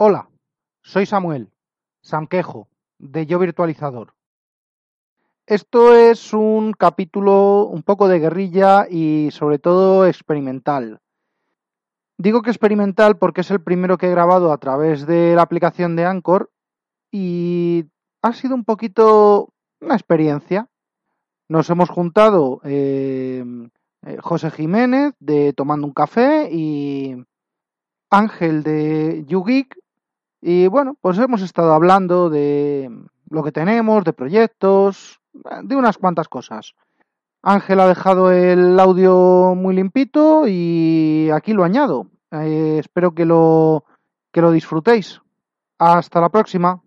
Hola, soy Samuel, Sanquejo, de Yo Virtualizador. Esto es un capítulo un poco de guerrilla y sobre todo experimental. Digo que experimental porque es el primero que he grabado a través de la aplicación de Anchor y ha sido un poquito una experiencia. Nos hemos juntado eh, eh, José Jiménez de Tomando un Café y Ángel de YouGeek y bueno, pues hemos estado hablando de lo que tenemos, de proyectos, de unas cuantas cosas. Ángel ha dejado el audio muy limpito y aquí lo añado. Eh, espero que lo, que lo disfrutéis. Hasta la próxima.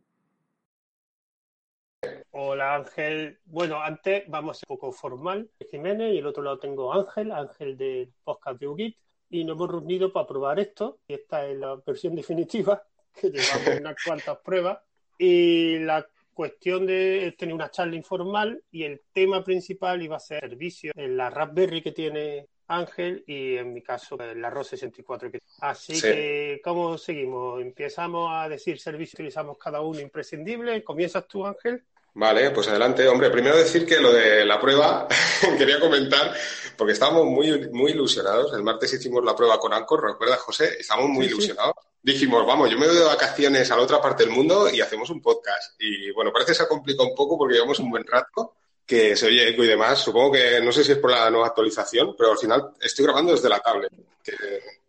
Hola Ángel. Bueno, antes vamos un poco formal. Jiménez y el otro lado tengo Ángel, Ángel del podcast de UGIT. Y nos hemos reunido para probar esto. Y esta es la versión definitiva que llevamos unas cuantas pruebas. Y la cuestión de tener una charla informal y el tema principal iba a ser servicio en la Raspberry que tiene Ángel y en mi caso la ROS 64. Así que, ¿cómo seguimos? ¿Empezamos a decir servicio utilizamos cada uno imprescindible? ¿Comienzas tú, Ángel? Vale, pues adelante. Hombre, primero decir que lo de la prueba, quería comentar, porque estábamos muy, muy ilusionados. El martes hicimos la prueba con Anchor, ¿recuerdas, José? Estábamos muy ilusionados dijimos, vamos, yo me voy de vacaciones a la otra parte del mundo y hacemos un podcast. Y bueno, parece que se ha complicado un poco porque llevamos un buen rato, que se oye eco y demás. Supongo que, no sé si es por la nueva actualización, pero al final estoy grabando desde la tablet.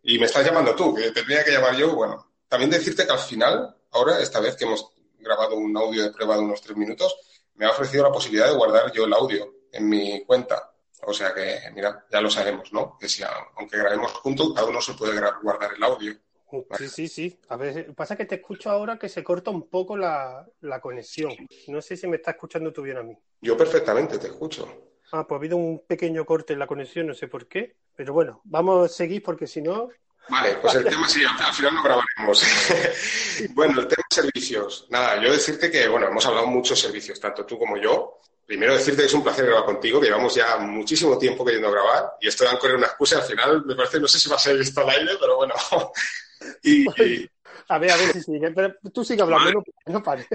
y me estás llamando tú, que tendría que llamar yo. Bueno, también decirte que al final, ahora, esta vez que hemos grabado un audio de prueba de unos tres minutos, me ha ofrecido la posibilidad de guardar yo el audio en mi cuenta. O sea que, mira, ya lo sabemos, ¿no? Que si aunque grabemos juntos, cada uno se puede guardar el audio. Sí, sí, sí. A ver, pasa que te escucho ahora que se corta un poco la, conexión. No sé si me está escuchando tú bien a mí. Yo perfectamente te escucho. Ah, pues ha habido un pequeño corte en la conexión, no sé por qué. Pero bueno, vamos a seguir porque si no. Vale, pues el tema sí, al final no grabaremos. bueno, el tema servicios. Nada, yo decirte que, bueno, hemos hablado muchos servicios, tanto tú como yo. Primero decirte que es un placer grabar contigo, que llevamos ya muchísimo tiempo queriendo grabar y esto de correr una excusa al final me parece, no sé si va a ser esto al aire, pero bueno, y, a ver, a ver si sigue, pero tú sigue hablando, no, pare.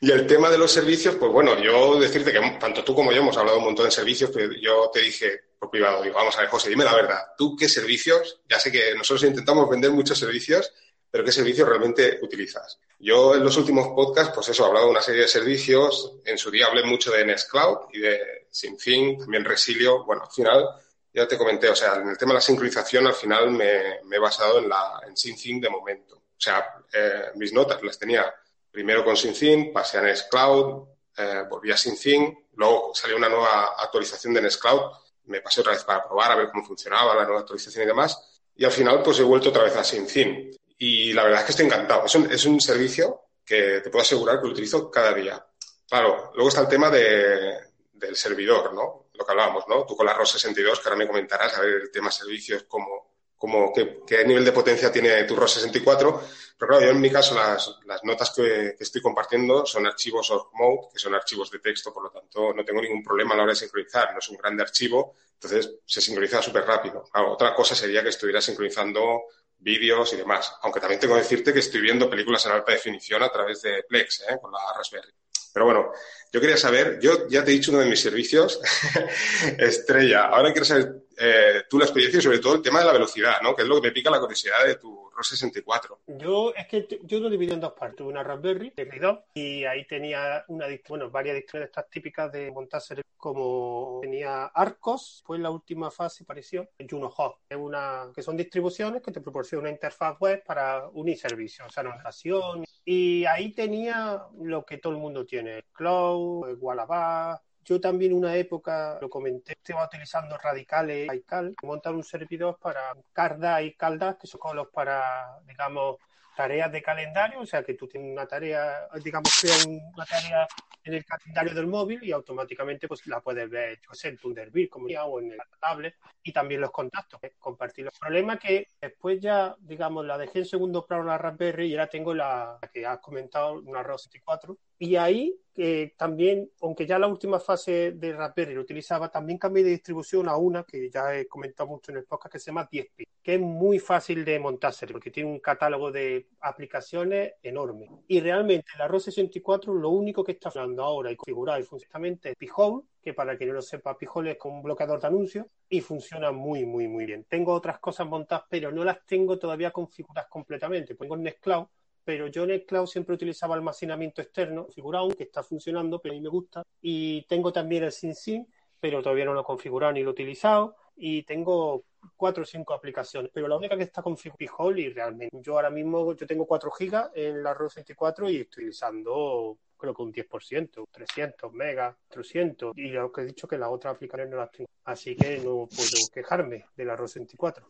Y el tema de los servicios, pues bueno, yo decirte que tanto tú como yo hemos hablado un montón de servicios, pero yo te dije por privado, digo, vamos a ver, José, dime la verdad, ¿tú qué servicios? Ya sé que nosotros intentamos vender muchos servicios, pero ¿qué servicios realmente utilizas? Yo en los últimos podcasts, pues eso, he hablado de una serie de servicios, en su día hablé mucho de Nextcloud y de SymFin, también Resilio, bueno, al final ya te comenté, o sea, en el tema de la sincronización al final me, he basado en, la, en SyncThing de momento. O sea, eh, mis notas las tenía primero con SyncThing, pasé a Nextcloud, eh, volví a SyncThing, luego salió una nueva actualización de Nextcloud, me pasé otra vez para probar a ver cómo funcionaba la nueva actualización y demás, y al final pues he vuelto otra vez a SyncThing. Y la verdad es que estoy encantado. Es un, es un servicio que te puedo asegurar que lo utilizo cada día. Claro, luego está el tema de, del servidor, ¿no? lo que hablábamos, ¿no? Tú con la ROS 62, que ahora me comentarás, a ver el tema servicios, cómo, cómo, qué, nivel de potencia tiene tu ROS 64. Pero claro, yo en mi caso las, las notas que, estoy compartiendo son archivos of mode, que son archivos de texto, por lo tanto no tengo ningún problema a la hora de sincronizar. No es un grande archivo, entonces se sincroniza súper rápido. otra cosa sería que estuviera sincronizando vídeos y demás. Aunque también tengo que decirte que estoy viendo películas en alta definición a través de Plex, ¿eh? con la Raspberry. Pero bueno, yo quería saber, yo ya te he dicho uno de mis servicios, estrella. Ahora quiero saber eh, tú la experiencia y sobre todo el tema de la velocidad, ¿no? Que es lo que me pica la curiosidad de tu ROS 64. Yo, es que yo lo divido en dos partes. Una Raspberry de 2 y ahí tenía una, bueno, varias dicciones estas típicas de montar como tenía Arcos, fue la última fase pareció Juno Hub, es una, que son distribuciones que te proporcionan una interfaz web para unir servicios, o sea, navegación. Y ahí tenía lo que todo el mundo tiene, Cloud, Wallaby, yo también una época, lo comenté, estaba utilizando radicales y cal, montar un servidor para Carda y Caldas, que son colos para, digamos, tareas de calendario, o sea que tú tienes una tarea, digamos, crea una tarea en el calendario del móvil y automáticamente pues la puedes ver, yo sé, en Thunderbird como ya, o en el tablet y también los contactos, ¿eh? compartir los problemas que después ya, digamos, la dejé en segundo plano la Raspberry y ahora tengo la, que has comentado, una ROS 64 y ahí que también, aunque ya la última fase de Raspberry lo utilizaba, también cambié de distribución a una que ya he comentado mucho en el podcast que se llama 10P, que es muy fácil de montarse porque tiene un catálogo de aplicaciones enorme. Y realmente la ROS 64 lo único que está funcionando ahora y configurado y funcionalmente es Pijol, que para quien no lo sepa, Pijol es como un bloqueador de anuncios y funciona muy, muy, muy bien. Tengo otras cosas montadas, pero no las tengo todavía configuradas completamente. El Nextcloud pero yo en el cloud siempre utilizaba almacenamiento externo, configurado, que está funcionando, pero a mí me gusta. Y tengo también el SynSync, pero todavía no lo he configurado ni lo he utilizado. Y tengo cuatro o cinco aplicaciones, pero la única que está configurada y realmente yo ahora mismo yo tengo 4 gigas en la ROS 24 y estoy utilizando creo que un 10%, 300 megas, 300 y lo que he dicho que las otras aplicaciones no las tengo. Así que no puedo quejarme de la ROS 24.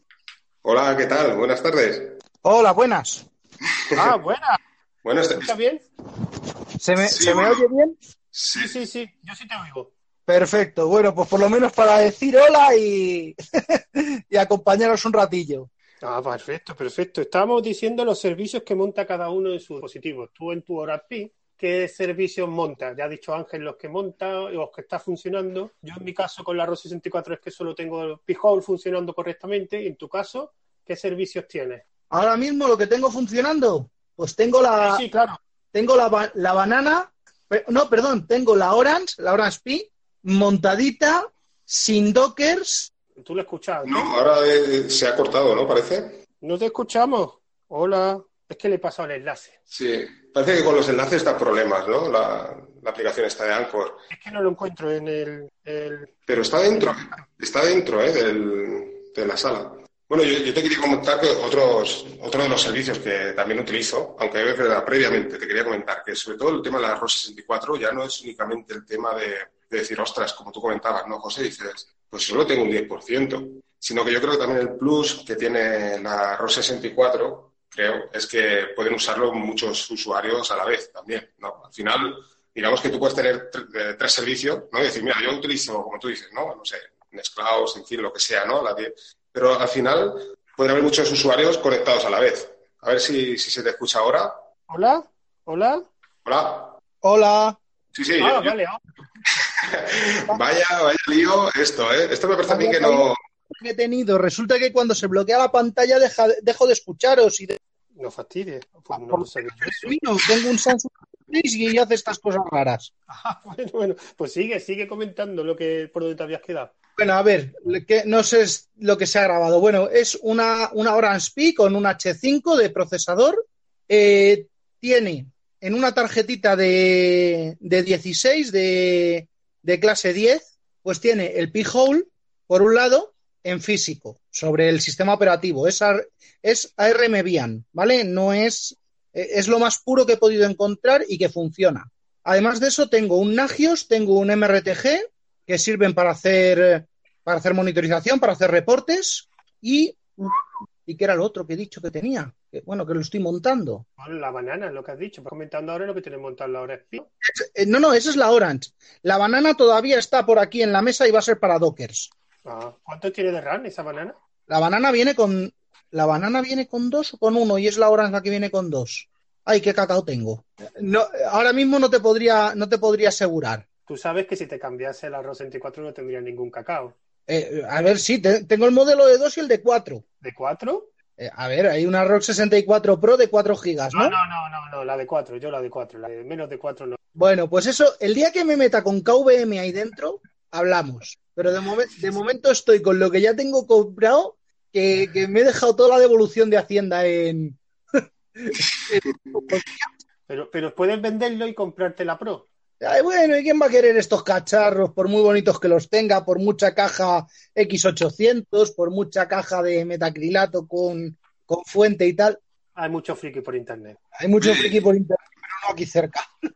Hola, ¿qué tal? Buenas tardes. Hola, buenas. Ah, buena. Bueno, este- ¿Está bien? ¿Se me, Sí, ¿se me oye bien? Sí, sí, sí. Yo sí te oigo. Perfecto. Bueno, pues por lo menos para decir hola y, y acompañaros un ratillo. Ah, perfecto, perfecto. Estábamos diciendo los servicios que monta cada uno en sus dispositivos. Tú en tu Orapi, ¿qué servicios montas? Ya ha dicho Ángel los que monta, los que está funcionando. Yo en mi caso con la ROS 64 es que solo tengo el P-Hole funcionando correctamente. Y en tu caso, ¿qué servicios tienes? Ahora mismo lo que tengo funcionando, pues tengo la, Sí, sí, claro. tengo la, la banana, no, perdón, tengo la Orange, la Orange Pi, montadita, sin dockers. Tú lo escuchas. No, ahora eh, se ha cortado, ¿no? Parece. No te escuchamos. Hola. Es que le he pasado el enlace. Sí. Parece que con los enlaces da problemas, ¿no? La, la aplicación está de Anchor. Es que no lo encuentro en el, el- Pero está dentro, está dentro ¿eh? del- de la sala. Bueno, yo, te quería comentar que otros, otro de los servicios que también utilizo, aunque es verdad, previamente te quería comentar que sobre todo el tema de la ROS 64 ya no es únicamente el tema de, de decir, ostras, como tú comentabas, ¿no, José? Dices, pues solo tengo un 10%, sino que yo creo que también el plus que tiene la ROS 64, creo, es que pueden usarlo muchos usuarios a la vez también, ¿no? Al final, digamos que tú puedes tener tre- eh, tres servicios, ¿no? Y decir, mira, yo utilizo, como tú dices, ¿no? No sé, Nextcloud, en fin, lo que sea, ¿no? La Pero al final pueden haber muchos usuarios conectados a la vez. A ver si, si se te escucha ahora. Hola. Hola. Hola. Hola. Sí, sí. Ah, yo- vale. ah. Vaya, vaya lío esto, ¿eh? Esto me parece a mí que no... que he tenido. Resulta que cuando se bloquea la pantalla deja, dejo de escucharos y de No fastidies. Pues no lo sabía yo eso. Vino, tengo un Samsung y hace estas cosas raras. Ah, bueno, bueno, pues sigue, sigue comentando lo que por donde te habías quedado. Bueno, a ver, que no sé lo que se ha grabado. Bueno, es una, una Orange Pi con un H5 de procesador. Eh, tiene en una tarjetita de, de 16 de, de clase 10, pues tiene el Pi-hole por un lado en físico sobre el sistema operativo. Es, AR es ARM Bian, ¿vale? No es, eh, es lo más puro que he podido encontrar y que funciona. Además de eso, tengo un Nagios, tengo un MRTG que sirven para hacer, para hacer monitorización, para hacer reportes y, y que era lo otro que he dicho que tenía. Que, bueno, que lo estoy montando. Bueno, la banana, lo que has dicho. Vas comentando ahora lo que tienes montado la hora es Eh, no, no, esa es la Orange. La banana todavía está por aquí en la mesa y va a ser para Dockers. ah, ¿Cuánto tiene de RAM esa banana? La banana viene con. ¿La banana viene con dos o con uno? Y es la Orange la que viene con dos. Ay, qué cacao tengo. No, ahora mismo no te podría, no te podría asegurar. Tú sabes que si te cambiase la ROS 64 no tendría ningún cacao. Eh, a ver, sí, te- tengo el modelo de 2 y el de 4. ¿De 4? Eh, a ver, hay una ROG 64 Pro de 4 gigas, No, ¿no? no, no, no, la de 4, yo la de 4, la de menos de 4 no. Bueno, pues eso, el día que me meta con KVM ahí dentro, hablamos. Pero de, momen- de momento estoy con lo que ya tengo comprado, que, que me he dejado toda la devolución de Hacienda en... Pero, pero puedes venderlo y comprarte la Pro. Ay, bueno, ¿y quién va a querer estos cacharros, por muy bonitos que los tenga, por mucha caja X800, por mucha caja de metacrilato con, con fuente y tal? Hay mucho friki por internet. Hay mucho friki por internet, pero no aquí cerca.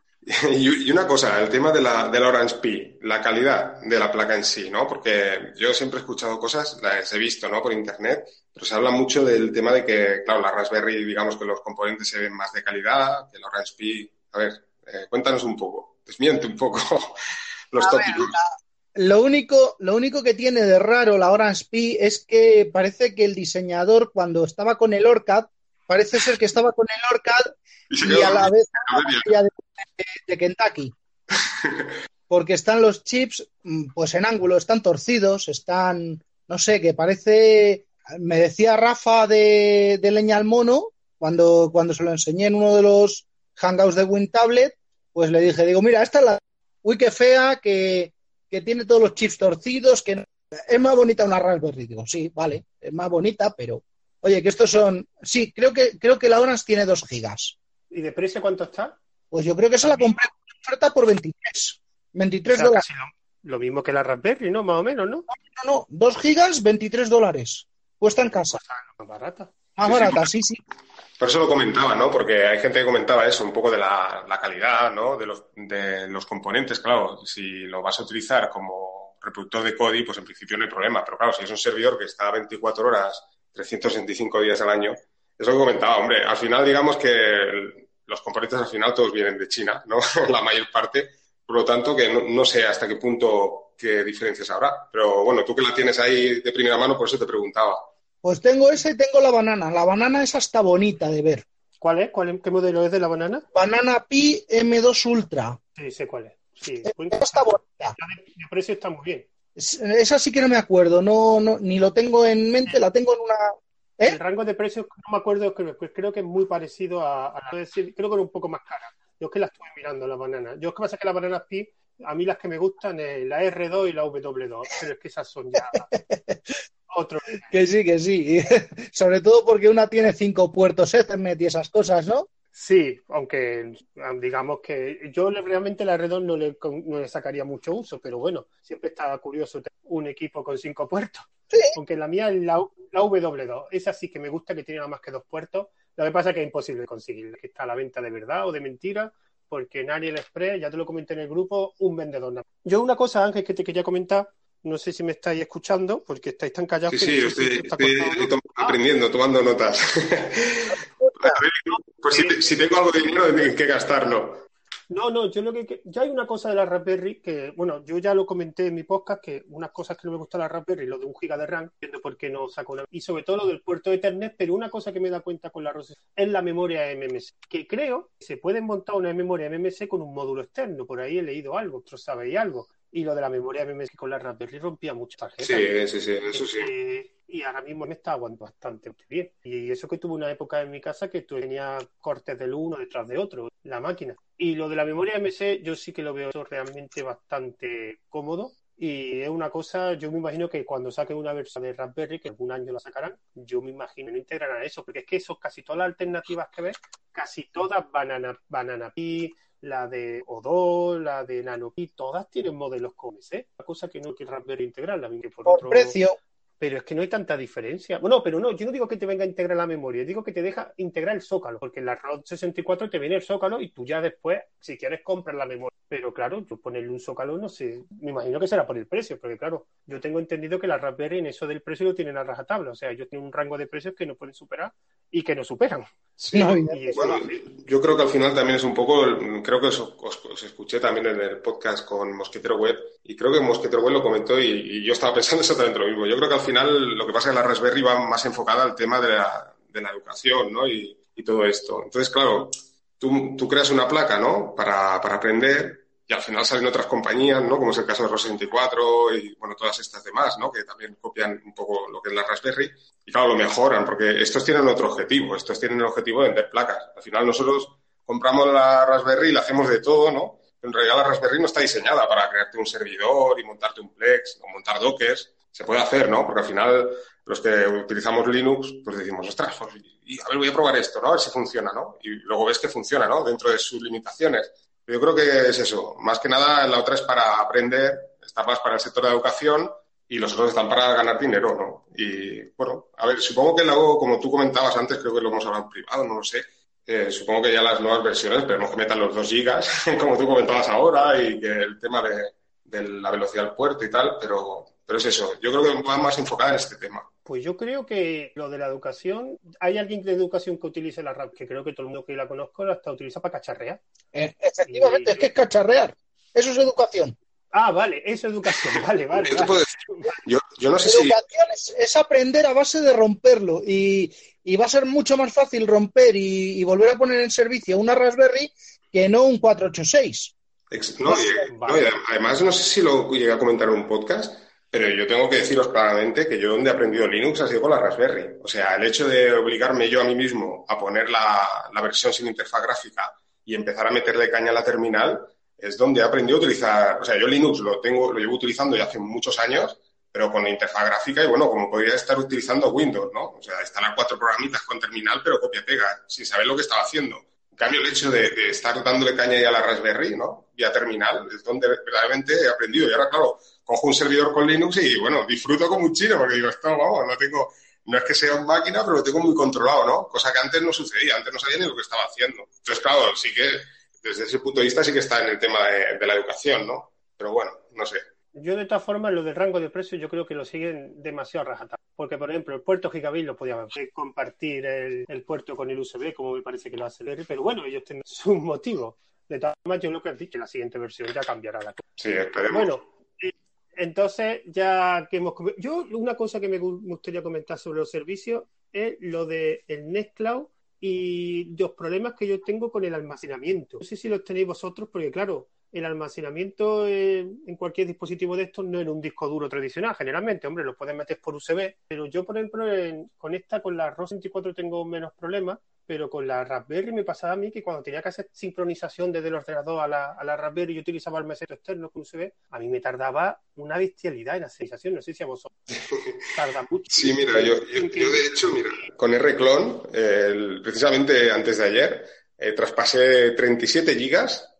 Y, una cosa, el tema de la, de la Orange Pi, la calidad de la placa en sí, ¿no? Porque yo siempre he escuchado cosas, las he visto, ¿no? Por internet, pero se habla mucho del tema de que, claro, la Raspberry, digamos que los componentes se ven más de calidad, que la Orange Pi. A ver, eh, cuéntanos un poco, desmiente un poco los tópicos. lo, único, lo único que tiene de raro la Orange Pi es que parece que el diseñador, cuando estaba con el ORCAD, parece ser que estaba con el ORCAD y, a la vez de, de, Kentucky. Porque están los chips, mm, pues en ángulo, están torcidos, están, no sé, que parece, me decía Rafa de, Leña al Mono, cuando, cuando se lo enseñé en uno de los hangouts de WinTablet, pues le dije, digo, mira, esta es la, uy, qué fea, que, que tiene todos los chips torcidos, que es más bonita una Raspberry. Digo, sí, vale, es más bonita, pero Oye, que estos son. Sí, creo que, creo que la Orange tiene 2 gigas. ¿Y de precio cuánto está? Pues yo creo que se la compré en oferta por 23. 23 dólares. Lo, mismo que la Raspberry, ¿no? Más o menos, ¿no? No, no, no. 2 gigas, 23 dólares. Cuesta en casa. Más Más barata, sí, sí. Por eso lo comentaba, ¿no? Porque hay gente que comentaba eso, un poco de la, la calidad, ¿no? De los, de los componentes. Claro, si lo vas a utilizar como reproductor de Kodi, pues en principio no hay problema. Pero claro, si es un servidor que está 24 horas 365 días al año. Eso que comentaba, hombre, al final digamos que los componentes al final todos vienen de China, ¿no? la mayor parte. Por lo tanto, que no, sé hasta qué punto qué diferencias habrá. Pero bueno, tú que la tienes ahí de primera mano, por eso te preguntaba. Pues tengo ese y tengo la banana. La banana es hasta bonita de ver. ¿Cuál es? ¿Cuál, ¿Qué modelo es de la banana? Banana Pi M2 Ultra. Sí, sé cuál es. Sí, está bonita. El precio está muy bien. Esa sí que no me acuerdo, no, no, ni lo tengo en mente, la tengo en una. ¿Eh? El rango de precios, no me acuerdo, creo, pues creo que es muy parecido a, decir, creo que era un poco más cara. Yo es que la estuve mirando, la banana. Yo es que pasa que las bananas Pi, a mí las que me gustan es la R2 y la W2, pero es que esas son ya otro. Que sí, que sí. Sobre todo porque una tiene cinco puertos Ethernet y esas cosas, ¿no? Sí, aunque digamos que yo realmente la Redon no le, no le sacaría mucho uso, pero bueno, siempre estaba curioso tener un equipo con cinco puertos. Aunque la mía es la, la, W2, esa sí que me gusta que tiene nada más que dos puertos. Lo que pasa es que es imposible conseguir, que está a la venta de verdad o de mentira, porque en AliExpress, ya te lo comenté en el grupo, un vendedor. Yo una cosa, Ángel, que te quería comentar, no sé si me estáis escuchando, porque estáis tan callados. Sí, sí, estoy, aprendiendo, tomando notas. pues si, tengo algo de dinero, en qué gastarlo. No, no, yo lo que. Ya hay una cosa de la Raspberry que, bueno, yo ya lo comenté en mi podcast, que unas cosas que no me gusta la Raspberry, lo de un giga de RAM, viendo por qué no saco una. Y sobre todo lo del puerto de Ethernet, pero una cosa que me da cuenta con la Raspberry es la memoria MMC, que creo que se puede montar una memoria MMC con un módulo externo. Por ahí he leído algo, otros sabéis algo. Y lo de la memoria MMC con la Raspberry rompía muchas tarjetas. Sí, sí, sí, eso sí. Eh, y ahora mismo me está aguantando bastante bien. Y eso que tuve una época en mi casa que tenía cortes del uno detrás de otro, la máquina. Y lo de la memoria MC yo sí que lo veo realmente bastante cómodo. Y es una cosa, yo me imagino que cuando saquen una versión de Raspberry, que algún año la sacarán, yo me imagino no integrarán eso, porque es que eso, casi todas las alternativas que ves, casi todas Banana, Banana Pi, la de Odo, la de NanoPi, todas tienen modelos con ese. La cosa que no que Raspberry integrarla, que por, por precio. Pero es que no hay tanta diferencia. Bueno, pero no, yo no digo que te venga a integrar la memoria, digo que te deja integrar el zócalo, porque en la ROD 64 te viene el zócalo y tú ya después, si quieres, compras la memoria. Pero claro, yo ponerle un zócalo, no sé, me imagino que será por el precio, porque claro, yo tengo entendido que la Raspberry en eso del precio lo tienen a rajatabla, o sea, ellos tienen un rango de precios que no pueden superar y que no superan. Sí, bueno, yo creo que al final también es un poco, creo que os, escuché también en el podcast con Mosquetero Web y creo que Mosquetero Web lo comentó y, yo estaba pensando exactamente lo mismo. Yo creo que al final lo que pasa es que la Raspberry va más enfocada al tema de la, de la educación ¿no? y, y, todo esto. Entonces, claro, tú, tú creas una placa ¿no? para, para aprender y al final salen otras compañías, ¿no? Como es el caso de ROS64 y, bueno, todas estas demás, ¿no? Que también copian un poco lo que es la Raspberry. Y claro, lo mejoran, porque estos tienen otro objetivo. Estos tienen el objetivo de vender placas. Al final nosotros compramos la Raspberry y la hacemos de todo, ¿no? En realidad la Raspberry no está diseñada para crearte un servidor y montarte un Plex o montar Dockers. Se puede hacer, ¿no? Porque al final los que utilizamos Linux, pues decimos, ostras, pues, y a ver, voy a probar esto, ¿no? A ver si funciona, ¿no? Y luego ves que funciona, ¿no? Dentro de sus limitaciones. Yo creo que es eso. Más que nada, la otra es para aprender, está más para el sector de educación y los otros están para ganar dinero, ¿no? Y bueno, a ver, supongo que luego, como tú comentabas antes, creo que lo hemos hablado en privado, no lo sé. eh, supongo que ya las nuevas versiones, esperemos que metan los 2 gigas, como tú comentabas ahora, y que el tema de, de la velocidad del puerto y tal, pero, pero es eso. Yo creo que va más enfocada en este tema. Pues yo creo que lo de la educación, hay alguien de educación que utilice la RAP, que creo que todo el mundo que la conozco la hasta utiliza para cacharrear. Eh, efectivamente, es que es cacharrear. Eso es educación. Ah, vale, eso es educación, vale, vale. Yo, no sé educación es, es, aprender a base de romperlo y, y, va a ser mucho más fácil romper y, y, volver a poner en servicio una Raspberry que no un 486. No, y, vale. no, y además, no sé si lo llegué a comentar en un podcast, pero yo tengo que deciros claramente que yo donde he aprendido Linux ha sido con la Raspberry. O sea, el hecho de obligarme yo a mí mismo a poner la, la versión sin interfaz gráfica y empezar a meterle caña a la terminal es donde he aprendido a utilizar, o sea, yo Linux lo tengo, lo llevo utilizando ya hace muchos años, pero con interfaz gráfica y bueno, como podría estar utilizando Windows, ¿no? O sea, instalar cuatro programitas con terminal, pero copia-pega, sin saber lo que estaba haciendo. En cambio, el hecho de, estar dándole caña ya a la Raspberry, ¿no? Vía terminal, es donde verdaderamente he aprendido. Y ahora, claro, cojo un servidor con Linux y, bueno, disfruto como un chino, porque digo, esto, vamos, no tengo, no es que sea una máquina, pero lo tengo muy controlado, ¿no? Cosa que antes no sucedía, antes no sabía ni lo que estaba haciendo. Entonces, claro, sí que desde ese punto de vista sí que está en el tema de la educación, ¿no? Pero bueno, no sé. Yo, de todas formas, lo del rango de precios, yo creo que lo siguen demasiado rajatabla. Porque, por ejemplo, el puerto Gigabit lo podía compartir el, el, puerto con el USB, como me parece que lo hace el pero bueno, ellos tienen sus motivos. De todas formas, yo lo que has dicho, la siguiente versión ya cambiará la cosa. Sí, esperemos. Bueno, entonces, ya que hemos. Yo, una cosa que me gustaría comentar sobre los servicios es lo del de Nextcloud y los problemas que yo tengo con el almacenamiento. No sé si los tenéis vosotros, porque claro, el almacenamiento en cualquier dispositivo de estos no en un disco duro tradicional, generalmente, hombre, lo puedes meter por USB, pero yo, por ejemplo, en, con esta, con la ROS 24 tengo menos problemas, pero con la Raspberry me pasaba a mí que cuando tenía que hacer sincronización desde el ordenador a la, a la Raspberry y utilizaba el mesero externo con USB, a mí me tardaba una bestialidad en la sincronización, no sé si a vosotros tarda mucho. Sí, mira, yo, yo, yo de hecho, mira, con R-Clone, eh, precisamente antes de ayer, eh, traspasé 37 gigas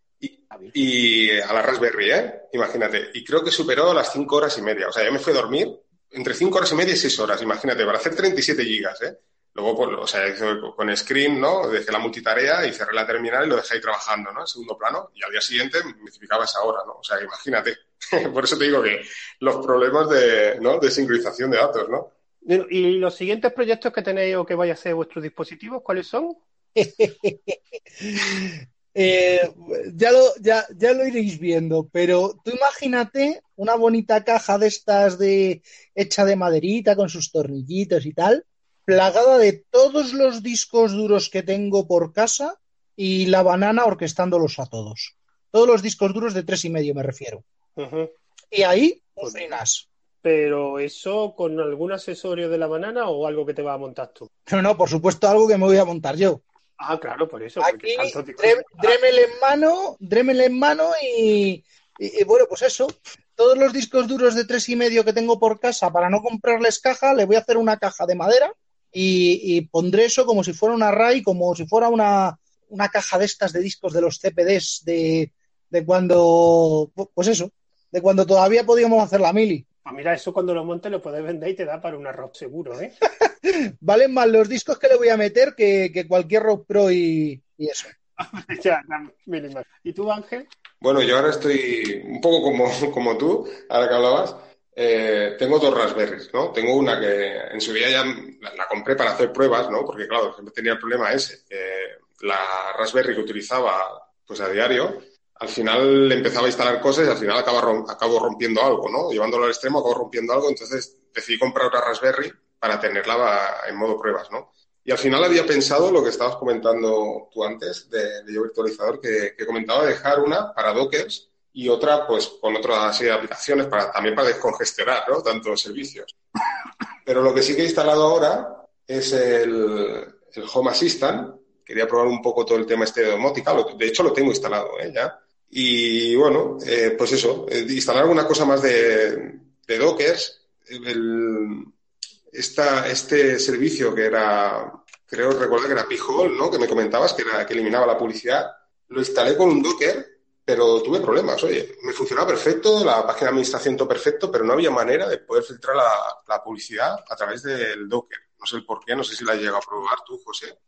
y, a la Raspberry, ¿eh? Imagínate. Y creo que superó las 5 horas y media. O sea, yo me fui a dormir entre 5 horas y media y 6 horas, imagínate, para hacer 37 gigas, ¿eh? Luego, pues, o sea, con Screen, ¿no? Dejé la multitarea y cerré la terminal y lo dejé ahí trabajando, ¿no? En segundo plano. Y al día siguiente me notificaba esa hora, ¿no? O sea, imagínate. Por eso te digo que los problemas de, ¿no? de sincronización de datos, ¿no? ¿Y los siguientes proyectos que tenéis o que vaya a ser vuestros dispositivos, cuáles son? eh, ya, lo, ya, ya lo iréis viendo, pero tú imagínate una bonita caja de estas de hecha de maderita con sus tornillitos y tal, plagada de todos los discos duros que tengo por casa y la banana orquestándolos a todos. Todos los discos duros de tres y medio me refiero. Uh -huh. Y ahí, pues reinas. Pero eso con algún accesorio de la banana o algo que te va a montar tú? No, no, por supuesto algo que me voy a montar yo. Ah, claro, por eso. Aquí, Dremel, Dremel en mano, Dremel en mano y, y, y, bueno, pues eso. Todos los discos duros de tres y medio que tengo por casa, para no comprarles caja, le voy a hacer una caja de madera y, y pondré eso como si fuera una RAI, como si fuera una, una caja de estas de discos de los CPDs de, de cuando, pues eso, de cuando todavía podíamos hacer la mili. Ah, mira, eso cuando lo montes lo puedes vender y te da para un arroz seguro, ¿eh? Valen más los discos que le voy a meter que, que cualquier Rock Pro y, y eso. ya, mínima. ¿Y tú, Ángel? Bueno, yo ahora estoy un poco como, como tú, ahora que hablabas. Eh, tengo dos Raspberries, ¿no? Tengo una que en su día ya la, la, compré para hacer pruebas, ¿no? Porque, claro, siempre tenía el problema ese. Eh, la Raspberry que utilizaba pues a diario, al final empezaba a instalar cosas y al final acaba, acabo rompiendo algo, ¿no? Llevándolo al extremo acabo rompiendo algo, entonces decidí comprar otra Raspberry para tenerla en modo pruebas, ¿no? Y al final había pensado lo que estabas comentando tú antes de, de yo virtualizador, que, que, comentaba dejar una para Dockers y otra pues con otra serie de aplicaciones para, también para descongestionar, ¿no? Tanto los servicios. Pero lo que sí que he instalado ahora es el, el Home Assistant. Quería probar un poco todo el tema este de domótica. De hecho, lo tengo instalado, ¿eh? Ya. Y bueno, eh, pues eso, eh, instalar alguna cosa más de, de Dockers. El, esta, este servicio que era, creo recordar que era Pijol, ¿no? Que me comentabas que, era, que eliminaba la publicidad. Lo instalé con un Docker, pero tuve problemas. Oye, me funcionaba perfecto, la página de administración todo perfecto, pero no había manera de poder filtrar la, la publicidad a través del Docker. No sé el por qué, no sé si la has llegado a probar tú, José.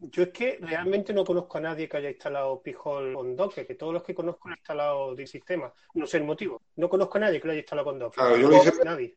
Yo es que realmente no conozco a nadie que haya instalado Pijol con Docker, que todos los que conozco han instalado de sistema. No sé el motivo. No conozco a nadie que lo haya instalado con Docker. Claro, yo lo hice- Nadie.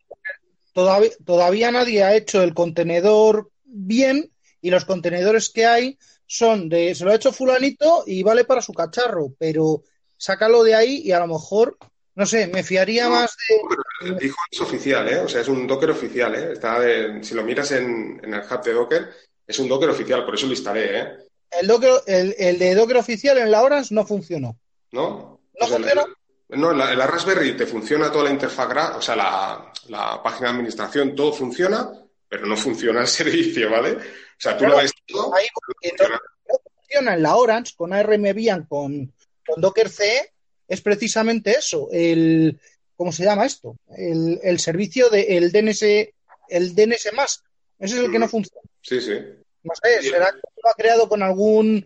Todavía, todavía nadie ha hecho el contenedor bien y los contenedores que hay son de, se lo ha hecho fulanito y vale para su cacharro, pero sácalo de ahí y a lo mejor, no sé, me fiaría No, más de... El Pijol es oficial, ¿eh? O sea, es un Docker oficial, ¿eh? Está de- si lo miras en, en el hub de Docker, es un Docker oficial, por eso lo instalé, ¿eh? El, Docker- el, el de Docker oficial en la Orange no funcionó. ¿No? ¿No Pues funciona? No, la, la Raspberry te funciona toda la interfaz, o sea, la, la página de administración, todo funciona, pero no funciona el servicio, ¿vale? O sea, tú Claro, lo ves todo, Ahí no funciona. en la Orange con ARM Bian, con, con Docker CE, es precisamente eso, el, ¿cómo se llama esto? El, el servicio del el DNS, el DNS más. Ese es el que no Mm. funciona. Sí, sí. No sé, será que lo ha creado con algún,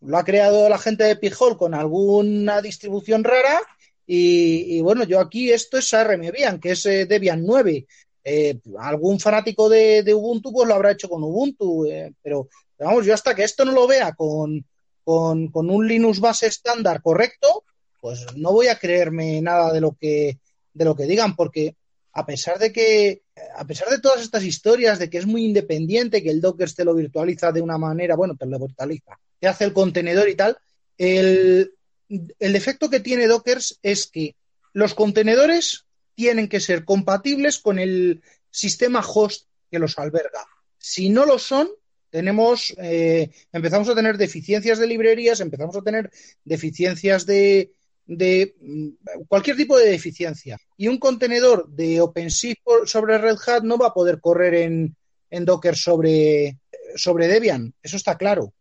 lo ha creado la gente de Pijol con alguna distribución rara y, bueno, yo aquí esto es ARM que es eh, Debian 9. Eh, algún fanático de, Ubuntu pues lo habrá hecho con Ubuntu, eh, pero, pero vamos, yo hasta que esto no lo vea con, con, con un Linux base estándar correcto, pues no voy a creerme nada de lo que, de lo que digan, porque a pesar de que, a pesar de todas estas historias de que es muy independiente, que el Docker te lo virtualiza de una manera, bueno, te lo virtualiza, te hace el contenedor y tal, el, el defecto que tiene Docker es que los contenedores tienen que ser compatibles con el sistema host que los alberga. Si no lo son, tenemos, eh, empezamos a tener deficiencias de librerías, empezamos a tener deficiencias de, de mm, cualquier tipo de deficiencia. Y un contenedor de OpenShift sobre Red Hat no va a poder correr en, en Docker sobre, sobre Debian. Eso está claro.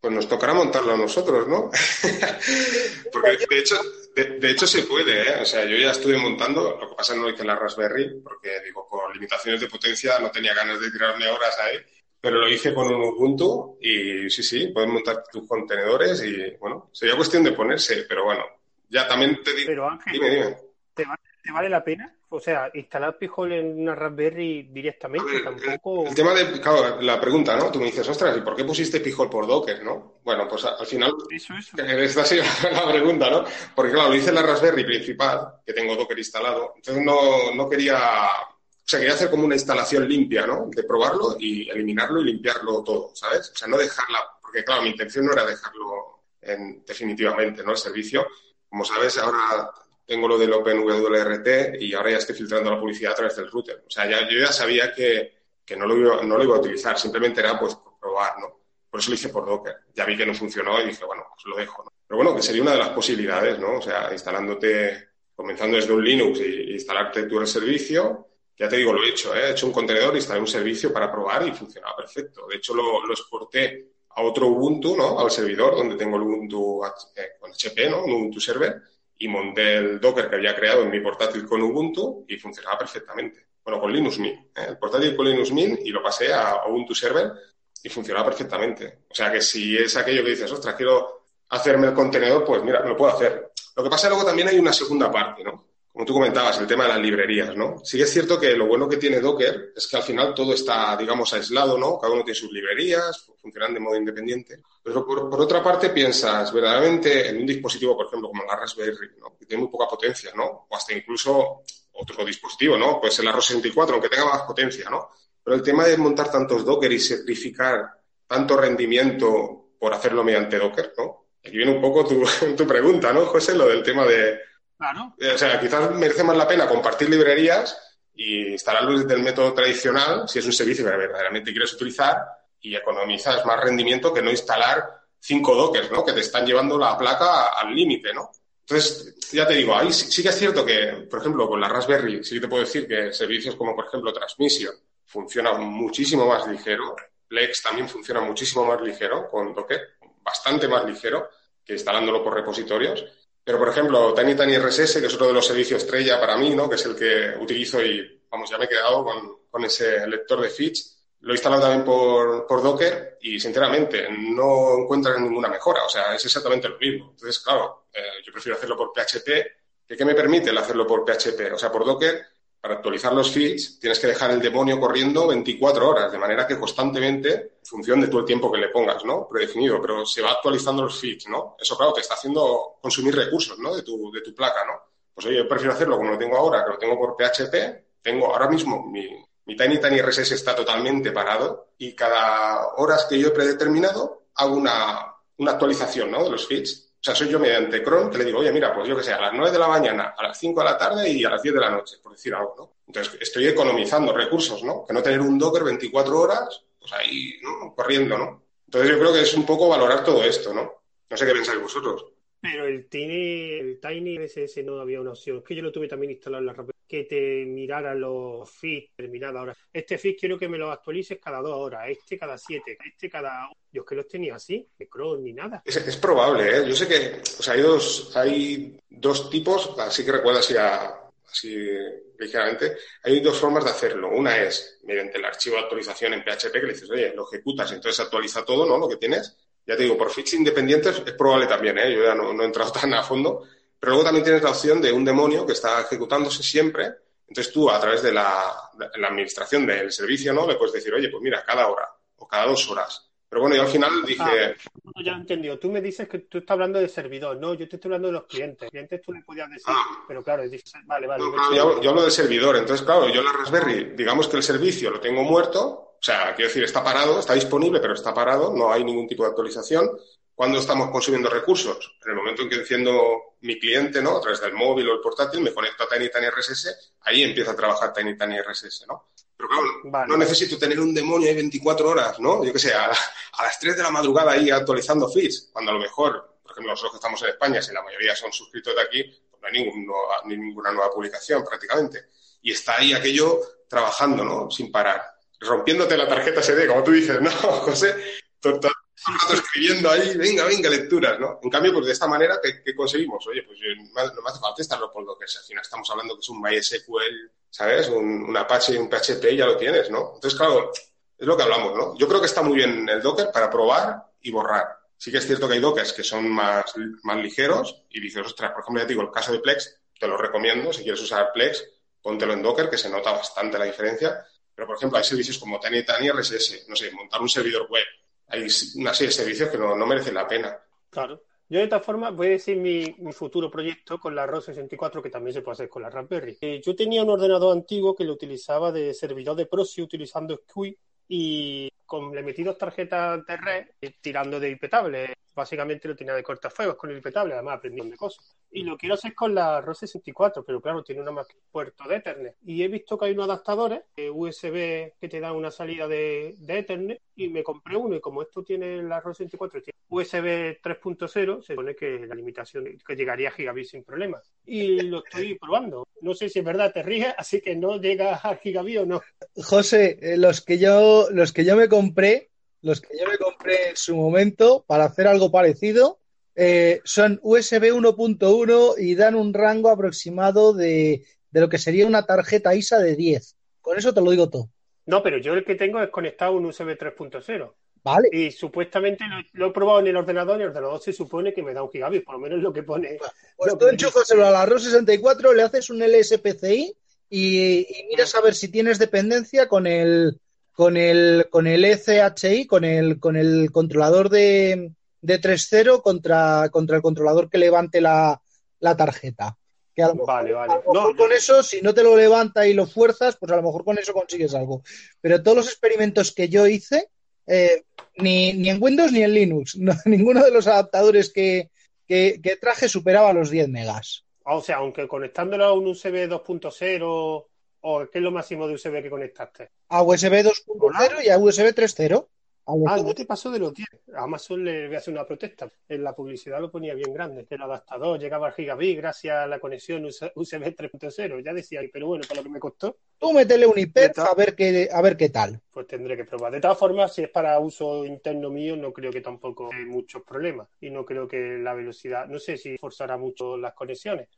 Pues nos tocará montarlo a nosotros, ¿no? Porque de hecho, de, de hecho se puede, ¿eh? O sea, yo ya estuve montando, lo que pasa no hice la Raspberry, porque digo, por limitaciones de potencia no tenía ganas de tirarme horas ahí, pero lo hice con un Ubuntu y sí, sí, puedes montar tus contenedores y bueno, sería cuestión de ponerse, pero bueno, ya también te digo, Pero Ángel, dime, dime. ¿te, va- te vale la pena? O sea, instalar Pijol en una Raspberry directamente ver, tampoco. El tema de, claro, la pregunta, ¿no? Tú me dices, ostras, ¿y por qué pusiste Pijol por Docker, no? Bueno, pues al final Eso, eso. Esta sido la pregunta, ¿no? Porque claro, lo hice en la Raspberry principal, que tengo Docker instalado, entonces no, no quería, o sea, quería hacer como una instalación limpia, ¿no? De probarlo y eliminarlo y limpiarlo todo, ¿sabes? O sea, no dejarla, porque claro, mi intención no era dejarlo en- definitivamente, ¿no? El servicio. Como sabes, ahora tengo lo del OpenWRT y ahora ya estoy filtrando la publicidad a través del router. O sea, ya, yo ya sabía que, que no, lo iba, no lo iba a utilizar, simplemente era pues probar, ¿no? Por eso lo hice por Docker. Ya vi que no funcionó y dije, bueno, pues lo dejo. ¿no? Pero bueno, que sería una de las posibilidades, ¿no? O sea, instalándote, comenzando desde un Linux y instalarte tú el servicio. Ya te digo, lo he hecho, ¿eh? he hecho un contenedor, instalé un servicio para probar y funcionaba perfecto. De hecho, lo, lo exporté a otro Ubuntu, ¿no? Al servidor donde tengo el Ubuntu eh, con HP, ¿no? Un Ubuntu Server y monté el Docker que había creado en mi portátil con Ubuntu y funcionaba perfectamente. Bueno, con Linux Mint. ¿eh? El portátil con Linux Mint y lo pasé a Ubuntu Server y funcionaba perfectamente. O sea que si es aquello que dices, ostras, quiero hacerme el contenedor, pues mira, lo puedo hacer. Lo que pasa luego también hay una segunda parte, ¿no? Como tú comentabas, el tema de las librerías, ¿no? Sí que es cierto que lo bueno que tiene Docker es que al final todo está, digamos, aislado, ¿no? Cada uno tiene sus librerías, funcionan de modo independiente. Pero por, por otra parte piensas, verdaderamente en un dispositivo, por ejemplo, como la Raspberry, ¿no? Que tiene muy poca potencia, ¿no? O hasta incluso otro dispositivo, ¿no? Pues el Arrow 64, aunque tenga más potencia, ¿no? Pero el tema de montar tantos Docker y sacrificar tanto rendimiento por hacerlo mediante Docker, ¿no? Aquí viene un poco tu, tu pregunta, ¿no, José? Lo del tema de, Claro. o sea, quizás merece más la pena compartir librerías y instalarlo desde el método tradicional, si es un servicio que verdaderamente quieres utilizar, y economizas más rendimiento que no instalar cinco dockers, ¿no? Que te están llevando la placa al límite, ¿no? Entonces, ya te digo, ahí sí, sí, que es cierto que, por ejemplo, con la Raspberry, sí que te puedo decir que servicios como, por ejemplo, Transmission funciona muchísimo más ligero. Plex también funciona muchísimo más ligero con Docker, bastante más ligero que instalándolo por repositorios. Pero, por ejemplo, Tiny Tiny RSS, que es otro de los servicios estrella para mí, ¿no? Que es el que utilizo y, vamos, ya me he quedado con, con ese lector de feeds. Lo he instalado también por, por Docker y, sinceramente, no encuentras ninguna mejora. O sea, es exactamente lo mismo. Entonces, claro, eh, yo prefiero hacerlo por PHP. ¿Que ¿Qué me permite el hacerlo por PHP? O sea, por Docker, para actualizar los feeds tienes que dejar el demonio corriendo 24 horas, de manera que constantemente, en función de todo el tiempo que le pongas, ¿no? Predefinido, pero se va actualizando los feeds, ¿no? Eso, claro, te está haciendo consumir recursos, ¿no? De tu, de tu placa, ¿no? Pues oye, yo prefiero hacerlo como lo tengo ahora, que lo tengo por PHP. Tengo ahora mismo mi, mi Tiny Tiny RSS está totalmente parado y cada horas que yo he predeterminado hago una, una actualización, ¿no? De los feeds o sea, soy yo mediante cron que le digo, oye, mira, pues yo que sé, a las 9 de la mañana, a las 5 de la tarde y a las 10 de la noche, por decir algo, ¿no? Entonces, estoy economizando recursos, ¿no? Que no tener un Docker 24 horas, pues ahí, ¿no? Corriendo, ¿no? Entonces, yo creo que es un poco valorar todo esto, ¿no? No sé qué pensáis vosotros. Pero el Tiny, el Tiny RSS no había una opción. Es que yo lo tuve también instalado en la rápida. Que te mirara los feeds terminada hora. Este feed quiero que me lo actualices cada dos horas. Este cada siete. Este cada. Yo es que los tenía así. De cron ni nada. Es, probable, ¿eh? Yo sé que. O sea, hay dos, hay dos tipos. Así que recuerda así, a, así ligeramente. Hay dos formas de hacerlo. Una es mediante el archivo de actualización en PHP que le dices, oye, lo ejecutas y entonces actualiza todo, ¿no? Lo que tienes ya te digo, por feeds independientes es probable también, ¿eh? yo ya no, no, he entrado tan a fondo, pero luego también tienes la opción de un demonio que está ejecutándose siempre, entonces tú a través de la, de la administración del servicio, ¿no? Le puedes decir, oye, pues mira, cada hora o cada dos horas. Pero bueno, yo al final dije... Ah, ya he entendido. Tú me dices que tú estás hablando de servidor. No, yo te estoy hablando de los clientes. Clientes tú le podías decir, Ah. pero claro, dices, vale, vale. No, claro, yo, yo hablo de servidor. Entonces, claro, yo la Raspberry, digamos que el servicio lo tengo muerto, o sea, quiero decir, está parado, está disponible, pero está parado, no hay ningún tipo de actualización. ¿Cuándo estamos consumiendo recursos? En el momento en que enciendo mi cliente, ¿no? A través del móvil o el portátil, me conecto a Tiny Tiny RSS, ahí empieza a trabajar Tiny Tiny RSS, ¿no? Pero claro, Vale. no necesito tener un demonio ahí 24 horas, ¿no? Yo qué sé, a, a las 3 de la madrugada ahí actualizando feeds, cuando a lo mejor, por ejemplo, nosotros que estamos en España, si la mayoría son suscritos de aquí, pues no hay ningún ni ninguna nueva publicación prácticamente. Y está ahí aquello trabajando, ¿no? Sin parar. Rompiéndote la tarjeta SD, como tú dices, ¿no, José? Todo, rato escribiendo ahí, venga, venga, lecturas, ¿no? En cambio, pues de esta manera, ¿qué, qué conseguimos? Oye, pues no me hace falta estarlo por lo que sea. Al final estamos hablando que es un MySQL, ¿sabes? Un, un Apache un PHP ya lo tienes, ¿no? Entonces, claro, es lo que hablamos, ¿no? Yo creo que está muy bien el Docker para probar y borrar. Sí que es cierto que hay Dockers que son más, más ligeros y dices, ostras, por ejemplo, ya te digo, el caso de Plex, te lo recomiendo. Si quieres usar Plex, póntelo en Docker, que se nota bastante la diferencia. Pero, por ejemplo, hay servicios como Tiny Tiny RSS, no sé, montar un servidor web. Hay una serie de servicios que no, no merecen la pena. Claro. Yo de esta forma voy a decir mi, mi futuro proyecto con la ROS 64 que también se puede hacer con la Raspberry. Eh, yo tenía un ordenador antiguo que lo utilizaba de servidor de proxy utilizando SQI y con, le metí dos tarjetas de red eh, tirando de impetable. Básicamente lo tenía de cortafuegos con el impetable, además aprendí de cosas. Y lo quiero hacer con la ROS 64, pero claro, tiene una más puerto de Ethernet. Y he visto que hay unos adaptadores eh, USB que te dan una salida de, de Ethernet y me compré uno y como esto tiene la ROS 64 tiene USB 3.0 se supone que la limitación que llegaría a gigabit sin problema y lo estoy probando no sé si es verdad te ríes así que no llega a gigabit o no José, eh, los que yo, los que yo me compré, los que yo me compré en su momento para hacer algo parecido, eh, son USB 1.1 y dan un rango aproximado de, de lo que sería una tarjeta ISA de 10. Con eso te lo digo todo. no pero yo el que tengo es conectado a un USB 3.0 ¿Vale? y supuestamente lo, lo he probado en el ordenador y el ordenador se supone que me da un gigabit por lo menos lo que pone Pues lo tú enchúfaselo a la ROS 64, le haces un LSPCI y, y miras a ver si tienes dependencia con el con el con el ECHI, con el con el controlador de, de 3.0 contra, contra el controlador que levante la, la tarjeta. Que a lo mejor, Vale, vale. a lo mejor No, con eso, si no te lo levanta y lo fuerzas, pues a lo mejor con eso consigues algo. Pero todos los experimentos que yo hice, eh, ni, ni en Windows ni en Linux, no, ninguno de los adaptadores que, que, que traje superaba los 10 megas. o sea aunque conectándolo a un USB 2.0 o qué es lo máximo de USB que conectaste A USB 2.0 y a USB 3.0. A los Ah, no te pasó de los 10. A Amazon le voy a hacer una protesta. En la publicidad lo ponía bien grande. El adaptador llegaba al gigabit gracias a la conexión USB 3.0. Ya decía, pero bueno, para lo que me costó, Tú métele un IP Neta. a ver qué, a ver qué tal. pues tendré que probar. De todas formas, si es para uso interno mío, no creo que tampoco hay muchos problemas. Y no creo que la velocidad, no sé si forzará mucho las conexiones.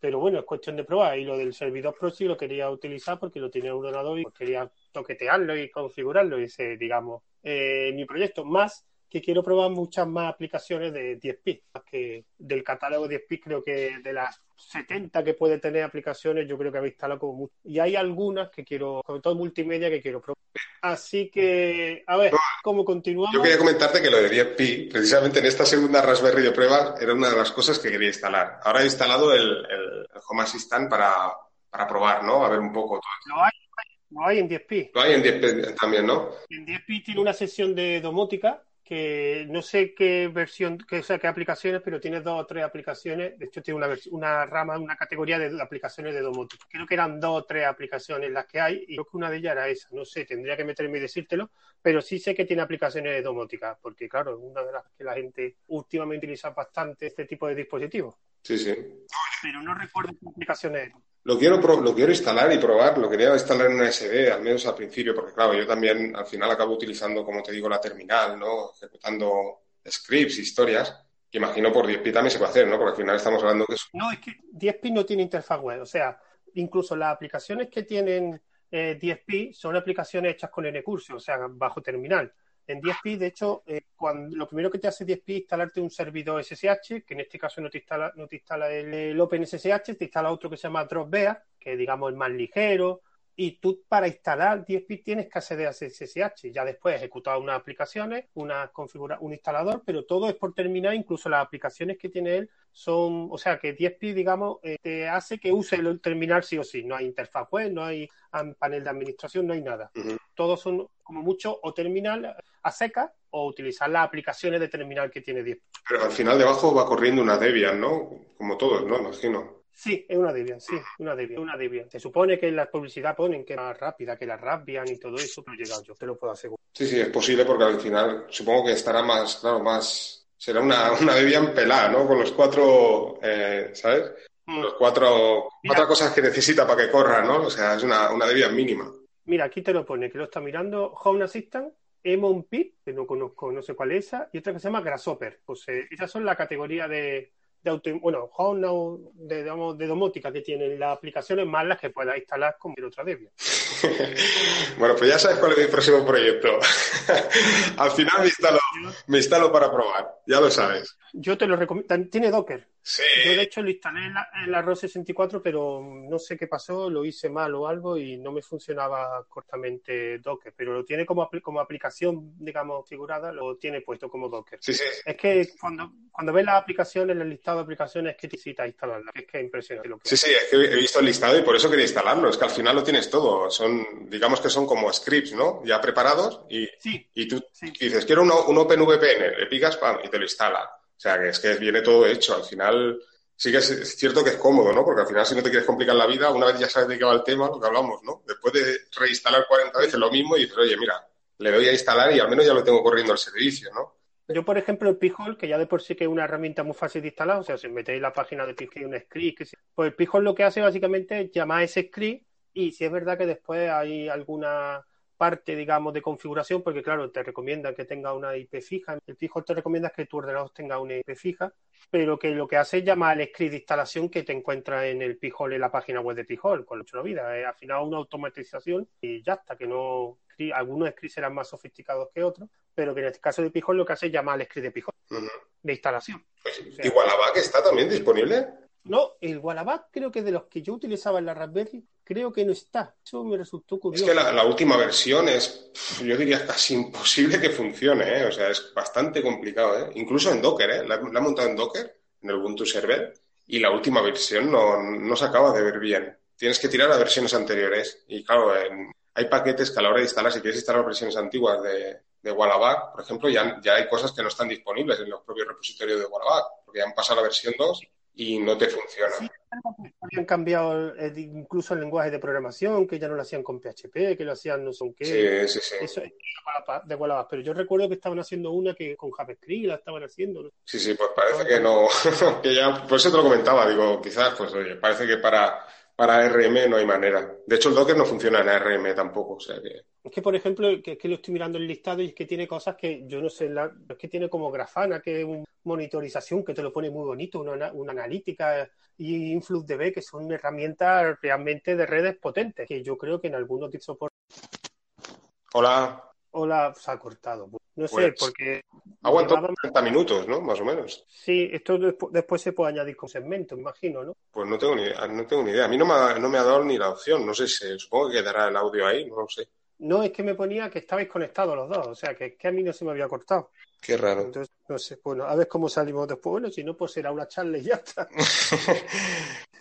Pero bueno, es cuestión de probar. Y lo del servidor proxy lo quería utilizar porque lo tenía en un ordenador y quería toquetearlo y configurarlo. Y ese, digamos, eh, mi proyecto. Más que quiero probar muchas más aplicaciones de 10p, que del catálogo 10p creo que de las 70 que puede tener aplicaciones, yo creo que habéis instalado como mucho. Y hay algunas que quiero, sobre todo multimedia, que quiero probar. Así que, a ver, ¿cómo continuamos? Yo quería comentarte que lo de 10pi, precisamente en esta segunda Raspberry de pruebas, era una de las cosas que quería instalar. Ahora he instalado el, el Home Assistant para, para probar, ¿no? A ver un poco todo. Lo hay, lo hay en 10pi. Lo hay en 10pi también, ¿no? En 10pi tiene una sesión de domótica que no sé qué versión, qué, o sea, qué aplicaciones, pero tiene dos o tres aplicaciones. De hecho, tiene una, una rama, una categoría de aplicaciones de domótica. Creo que eran dos o tres aplicaciones las que hay y creo que una de ellas era esa. No sé, tendría que meterme y decírtelo, pero sí sé que tiene aplicaciones de domótica, porque claro, es una de las que la gente últimamente utiliza bastante este tipo de dispositivos. Sí, sí. Pero no recuerdo qué aplicaciones lo quiero, lo quiero instalar y probar, lo quería instalar en una SD, al menos al principio, porque claro, yo también al final acabo utilizando, como te digo, la terminal, ¿no? Ejecutando scripts, historias, que imagino por 10pi también se puede hacer, ¿no? Porque al final estamos hablando que es... No, es que 10pi no tiene interfaz web, o sea, incluso las aplicaciones que tienen eh, 10pi son aplicaciones hechas con NCursion, o sea, bajo terminal. En 10pi, de hecho, eh, cuando, lo primero que te hace 10pi es instalarte un servidor SSH, que en este caso no te instala, no te instala el, el OpenSSH, te instala otro que se llama Dropbear, que digamos es más ligero, y tú para instalar 10pi tienes que acceder a SSH. Ya después ejecutar unas aplicaciones, una configura, un instalador, pero todo es por terminar, incluso las aplicaciones que tiene él son, o sea que 10pi, digamos, eh, te hace que use el terminal sí o sí. No hay interfaz web, no hay panel de administración, no hay nada. Ujú. Todos son como mucho o terminal a seca o utilizar las aplicaciones de terminal que tiene 10pi. Pero al final debajo va corriendo una Debian, ¿no? Como todos, ¿no? Imagino. Sí, es una Debian, sí, una Debian, una Debian. Se supone que en la publicidad ponen que es más rápida que la Raspbian y todo eso, pero llegado yo, te lo puedo asegurar. Sí, sí, es posible porque al final supongo que estará más, claro, más... Será una, una Debian pelada, ¿no? Con los cuatro, eh, ¿sabes? Mm. Los cuatro, Mira. cuatro cosas que necesita para que corra, ¿no? O sea, es una, una Debian mínima. Mira, aquí te lo pone, que lo está mirando Home Assistant, Emon Pit, que no conozco, no sé cuál es esa, y otra que se llama Grasshopper. Pues eh, esas son la categoría de, de auto, bueno, Home Now, de, digamos, de domótica que tienen las aplicaciones más las que puedas instalar con otra Debian. bueno, pues ya sabes cuál es mi próximo proyecto. al final me instalo, me instalo para probar, ya lo sabes. Yo te lo recomiendo, tiene Docker. Sí. Yo de hecho lo instalé en la, en la ROS 64, pero no sé qué pasó, lo hice mal o algo y no me funcionaba correctamente Docker, pero lo tiene como, como aplicación, digamos, figurada, lo tiene puesto como Docker. Sí, sí. Es que cuando, cuando ves las aplicaciones, el listado de aplicaciones, es que te necesitas instalarlas. Es que es impresionante lo que Sí, sí, es que he visto el listado y por eso quería instalarlo. Es que al final lo tienes todo. Son, digamos que son como scripts, ¿no? Ya preparados y, Sí, y tú dices, quiero un, un OpenVPN, le picas, pam, y te lo instala. O sea, que es que viene todo hecho. Al final sí que es, cierto que es cómodo, ¿no? Porque al final si no te quieres complicar la vida, una vez ya sabes de qué va el tema, lo que hablamos, ¿no? Después de reinstalar 40 veces lo mismo y dices, oye, mira, le doy a instalar y al menos ya lo tengo corriendo al servicio, ¿no? Yo, por ejemplo, el Pijol, que ya de por sí que es una herramienta muy fácil de instalar, o sea, si metéis la página de Pijol un script, que sí. pues el Pijol lo que hace básicamente es llamar a ese script y si es verdad que después hay alguna parte, digamos, de configuración, porque claro, te recomienda que tenga una IP fija. El Pijol te recomienda que tu ordenador tenga una IP fija, pero que lo que hace es llamar al script de instalación que te encuentra en el Pijol, en la página web de Pijol, con la vida. Es al final una automatización y ya está, que no. Algunos scripts serán más sofisticados que otros, pero que en este caso de Pijol lo que hace es llamar al script de Pijol, de instalación. Pues, O sea, ¿Y Wallaback está también disponible? No, el Wallaback creo que de los que yo utilizaba en la Raspberry, creo que no está. Eso me resultó Es curioso. que la, la última versión es, yo diría, casi imposible que funcione, ¿eh? O sea, es bastante complicado, ¿eh? Incluso en Docker, ¿eh? La, la he montado en Docker, en el Ubuntu Server, y la última versión no, no se acaba de ver bien. Tienes que tirar a versiones anteriores. Y claro, en- hay paquetes que a la hora de instalar, si quieres instalar versiones antiguas de, de Wallaback, por ejemplo, ya, ya hay cosas que no están disponibles en los propios repositorios de Wallaback, porque ya han pasado la versión 2 y no te funciona. Sí, habían cambiado incluso el lenguaje de programación, que ya no lo hacían con PHP, que lo hacían no sé qué. Sí, sí, sí. Eso es de Wallaback. Pero yo recuerdo que estaban haciendo una que con JavaScript la estaban haciendo. ¿no? Sí, sí, pues parece que no, que ya, por eso te lo comentaba, digo, quizás, pues oye, parece que para, para ARM no hay manera. De hecho, el Docker no funciona en ARM tampoco, o sea que... Es que, por ejemplo, que, que lo estoy mirando el listado y es que tiene cosas que yo no sé, la- es que tiene como Grafana, que es una monitorización que te lo pone muy bonito, una, una analítica y InfluxDB, que son herramientas realmente de redes potentes, que yo creo que en algunos de soporte Hola, o la se ha cortado. No sé, Pues, porque... Aguantó llevaba- 30 minutos, ¿no? Más o menos. Sí, esto despu- después se puede añadir con segmento, imagino, ¿no? Pues no tengo ni, no tengo ni idea. A mí no me, ha, no me ha dado ni la opción. No sé si supongo que quedará el audio ahí, no lo sé. No, es que me ponía que estabais conectados los dos, o sea, que, que a mí no se me había cortado. Qué raro. Entonces, no sé, bueno, a ver cómo salimos después. Bueno, si no, pues será una charla y ya está.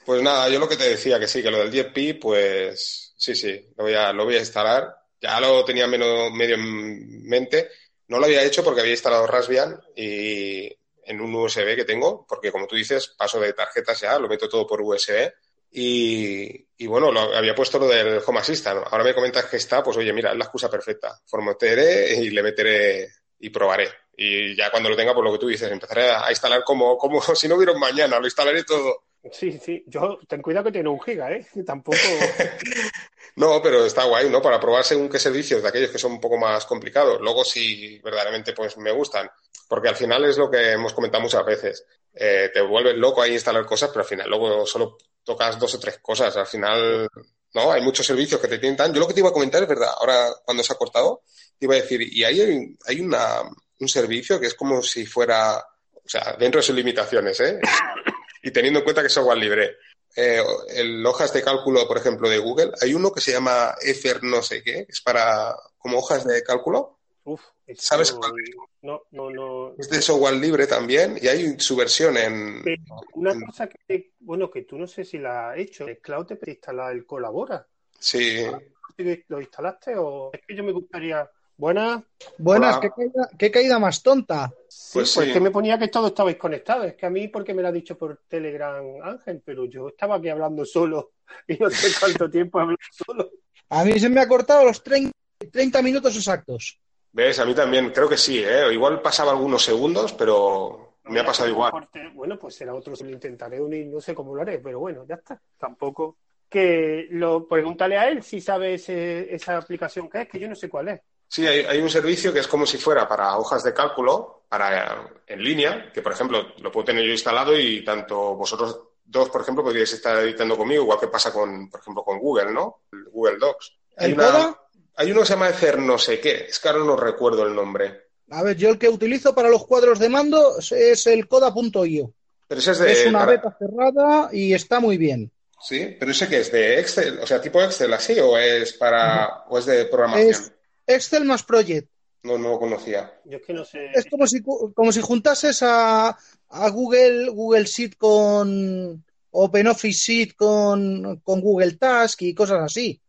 Pues nada, yo lo que te decía, que sí, que lo del 10pi, pues sí, sí, lo voy a, lo voy a instalar. Ya lo tenía menos, medio en mente. No lo había hecho porque había instalado Raspbian y en un USB que tengo, porque como tú dices, paso de tarjetas ya, lo meto todo por USB. Y, y bueno, lo, había puesto lo del Home Assistant. Ahora me comentas que está, pues oye, mira, es la excusa perfecta. Formatearé y le meteré y probaré. Y ya cuando lo tenga, pues lo que tú dices, empezaré a instalar como, como si no hubiera un mañana, lo instalaré todo. Sí, sí, yo ten cuidado que tiene un giga, ¿eh? Tampoco. No, pero está guay, ¿no? Para probar según qué servicios de aquellos que son un poco más complicados. Luego, si verdaderamente pues me gustan, porque al final es lo que hemos comentado muchas veces. Eh, te vuelves loco ahí instalar cosas, pero al final luego solo tocas dos o tres cosas. Al final, no, hay muchos servicios que te tientan. Yo lo que te iba a comentar es verdad. Ahora, cuando se ha cortado, te iba a decir, y ahí hay, hay una, un servicio que es como si fuera, o sea, dentro de sus limitaciones, ¿eh? y teniendo en cuenta que es software libre. Eh, el hojas de cálculo, por ejemplo, de Google, hay uno que se llama Efer no sé qué, es para como hojas de cálculo. Uf, ¿Sabes cuál No, no, no. Es de software libre también y hay su versión en... Pero una en- cosa que, bueno, que tú no sé si la has hecho, el cloud te puede instalar el Colabora. Sí, ¿Lo instalaste o es que yo me gustaría... Buenas. Buenas, qué caída, qué caída más tonta. Sí, Pues pues, sí. que me ponía que todos estabais conectados. Es que a mí porque me lo ha dicho por Telegram Ángel, pero yo estaba aquí hablando solo y no sé cuánto tiempo hablado solo. A mí se me ha cortado los 30, 30 minutos exactos. ves, a mí también, creo que sí, ¿eh? Igual pasaba algunos segundos, pero me ha pasado igual. Bueno, pues será otro, se lo intentaré unir, no sé cómo lo haré, pero bueno, ya está. Tampoco. Que lo pregúntale a él si sabe ese- esa aplicación que es, que yo no sé cuál es. Sí, hay, hay un servicio que es como si fuera para hojas de cálculo, para en línea, que por ejemplo lo puedo tener yo instalado y tanto vosotros dos, por ejemplo, podríais estar editando conmigo, igual que pasa con, por ejemplo, con Google, ¿no? Google Docs. Hay, ¿El una- Coda? hay uno que se llama Ecer no sé qué, es que ahora no recuerdo el nombre. A ver, yo el que utilizo para los cuadros de mando es el coda.io. Pero ese es de... Es una para- beta cerrada y está muy bien. Sí, pero ese que es de Excel, o sea, tipo Excel así, o es para, o es de programación. Es Excel más Project. No, no lo conocía. Yo es que no sé. Es como si, como si juntases a, a Google, Google Sheet con OpenOffice Sheet con, con Google Task y cosas así.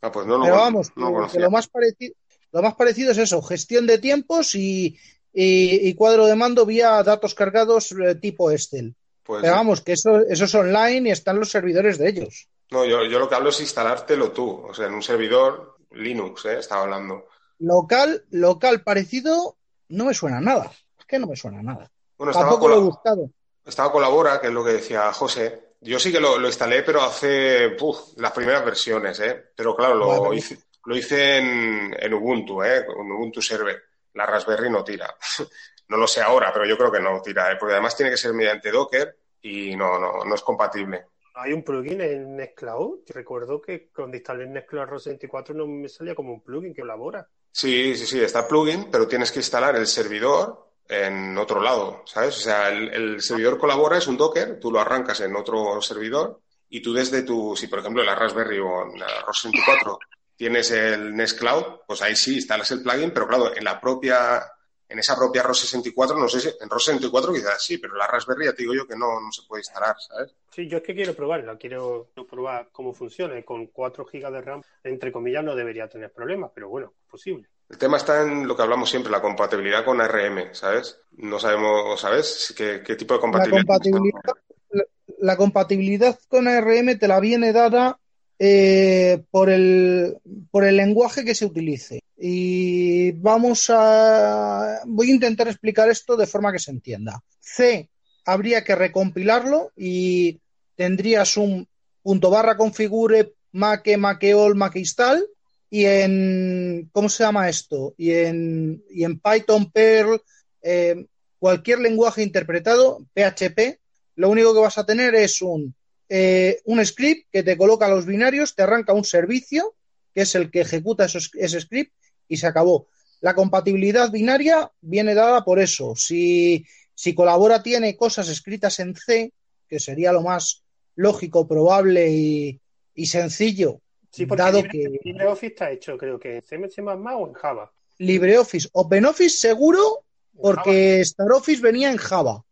Ah, pues no lo, Pero vamos, no lo más parecido, lo más parecido es eso, gestión de tiempos y, y- y cuadro de mando vía datos cargados eh, tipo Excel. Pues, Pero vamos, que eso, eso es online y están los servidores de ellos. no, yo, yo lo que hablo es instalártelo tú, o sea, en un servidor Linux, ¿eh? Estaba hablando. Local, local parecido, no me suena nada. Es que no me suena nada. Bueno, estaba, Tampoco lo he buscado. estaba Colabora, que es lo que decía José. Yo sí que lo, lo instalé, pero hace uf, las primeras versiones, ¿eh? Pero claro, lo Bueno. hice, lo hice en, en Ubuntu, ¿eh? Ubuntu Server. La Raspberry no tira. no lo sé ahora, pero yo creo que no tira, ¿eh? Porque además tiene que ser mediante Docker y no, no, no es compatible. Hay un plugin en Nextcloud. Recuerdo que cuando instalé Nextcloud ROS 24 no me salía como un plugin que colabora. Sí, sí, sí, está plugin, pero tienes que instalar el servidor en otro lado, ¿sabes? O sea, el, el servidor colabora, es un Docker, tú lo arrancas en otro servidor y tú desde tu, si por ejemplo la Raspberry o en la ROS 24 tienes el Nextcloud, pues ahí sí instalas el plugin, pero claro, en la propia, en esa propia ROS 64, no sé si, en ROS 64 quizás sí, pero la Raspberry ya te digo yo que no, no se puede instalar, ¿sabes? Sí, yo es que quiero probarla, quiero probar cómo funciona. Y con 4 GB de RAM, entre comillas, no debería tener problemas, pero bueno, es posible. El tema está en lo que hablamos siempre, la compatibilidad con ARM, ¿sabes? No sabemos, ¿sabes? ¿Qué, qué tipo de La compatibilidad, la, la compatibilidad con ARM te la viene dada eh, por, el, por el lenguaje que se utilice. Y vamos a. Voy a intentar explicar esto de forma que se entienda. C habría que recompilarlo y tendrías un punto barra configure make, makeall, makeinstall y en ¿cómo se llama esto? Y en, y en Python, Perl, eh, cualquier lenguaje interpretado, PHP, lo único que vas a tener es un, eh, un script que te coloca los binarios, te arranca un servicio, que es el que ejecuta esos, ese script, y se acabó. la compatibilidad binaria viene dada por eso. Si, si Colabora tiene cosas escritas en C, que sería lo más lógico, probable y, y sencillo, Sí, porque dado que LibreOffice está hecho, creo que en C++ o en Java. LibreOffice, OpenOffice seguro, porque StarOffice venía en Java.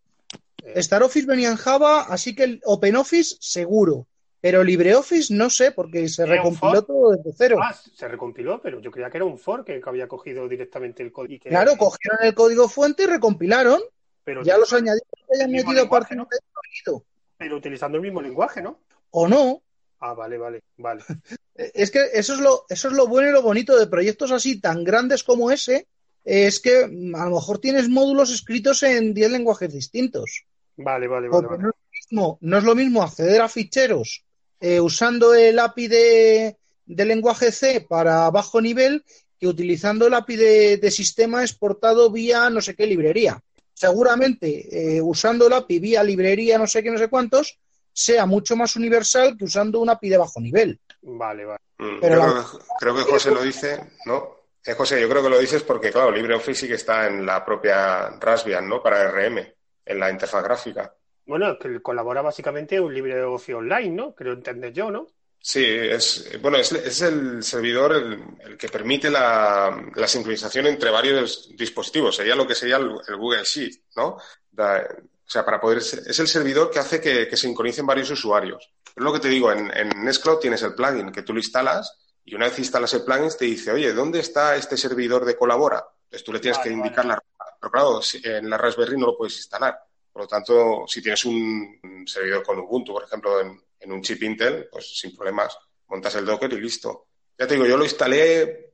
StarOffice venía en Java, así que el OpenOffice seguro. Pero LibreOffice no sé, porque se ¿Era un recompiló todo desde cero. Ah, se recompiló, pero yo creía que era un fork que había cogido directamente el código. que- Claro, cogieron el código fuente y recompilaron. pero, Ya los añadieron que hayan metido parte ¿no? de oído. pero utilizando el mismo lenguaje, ¿no? O no. Ah, vale, vale, vale. Es que eso es lo, eso es lo bueno y lo bonito de proyectos así tan grandes como ese. Es que mm, a lo mejor tienes módulos escritos en 10 lenguajes distintos. Vale, vale, vale. No, es lo mismo, no es lo mismo acceder a ficheros eh, usando el API de, de lenguaje C para bajo nivel que utilizando el API de, de sistema exportado vía no sé qué librería. Seguramente eh, usando el API vía librería no sé qué, no sé cuántos, sea mucho más universal que usando un API de bajo nivel. Vale, vale. Mm, Pero la- que, creo que José lo dice, ¿no? Eh, José, yo creo que lo dices porque, claro, LibreOffice sí que está en la propia Raspbian, ¿no? Para RM, en la interfaz gráfica. Bueno, que colabora básicamente un LibreOffice online, ¿no? Creo entender yo, ¿no? Sí, es, bueno, es, es el servidor el, el que permite la, la sincronización entre varios dispositivos. Sería lo que sería el, el Google Sheet, ¿no? Da- o sea, para poder, es el servidor que hace que, que sincronicen varios usuarios. Es lo que te digo, en, en Nextcloud tienes el plugin que tú lo instalas y una vez instalas el plugin te dice, oye, ¿dónde está este servidor de Colabora? Entonces tú le tienes Vale, que vale. indicar la. Pero claro, en la Raspberry no lo puedes instalar. Por lo tanto, si tienes un, servidor con Ubuntu, por ejemplo, en, un chip Intel, pues sin problemas, montas el Docker y listo. Ya te digo, yo lo instalé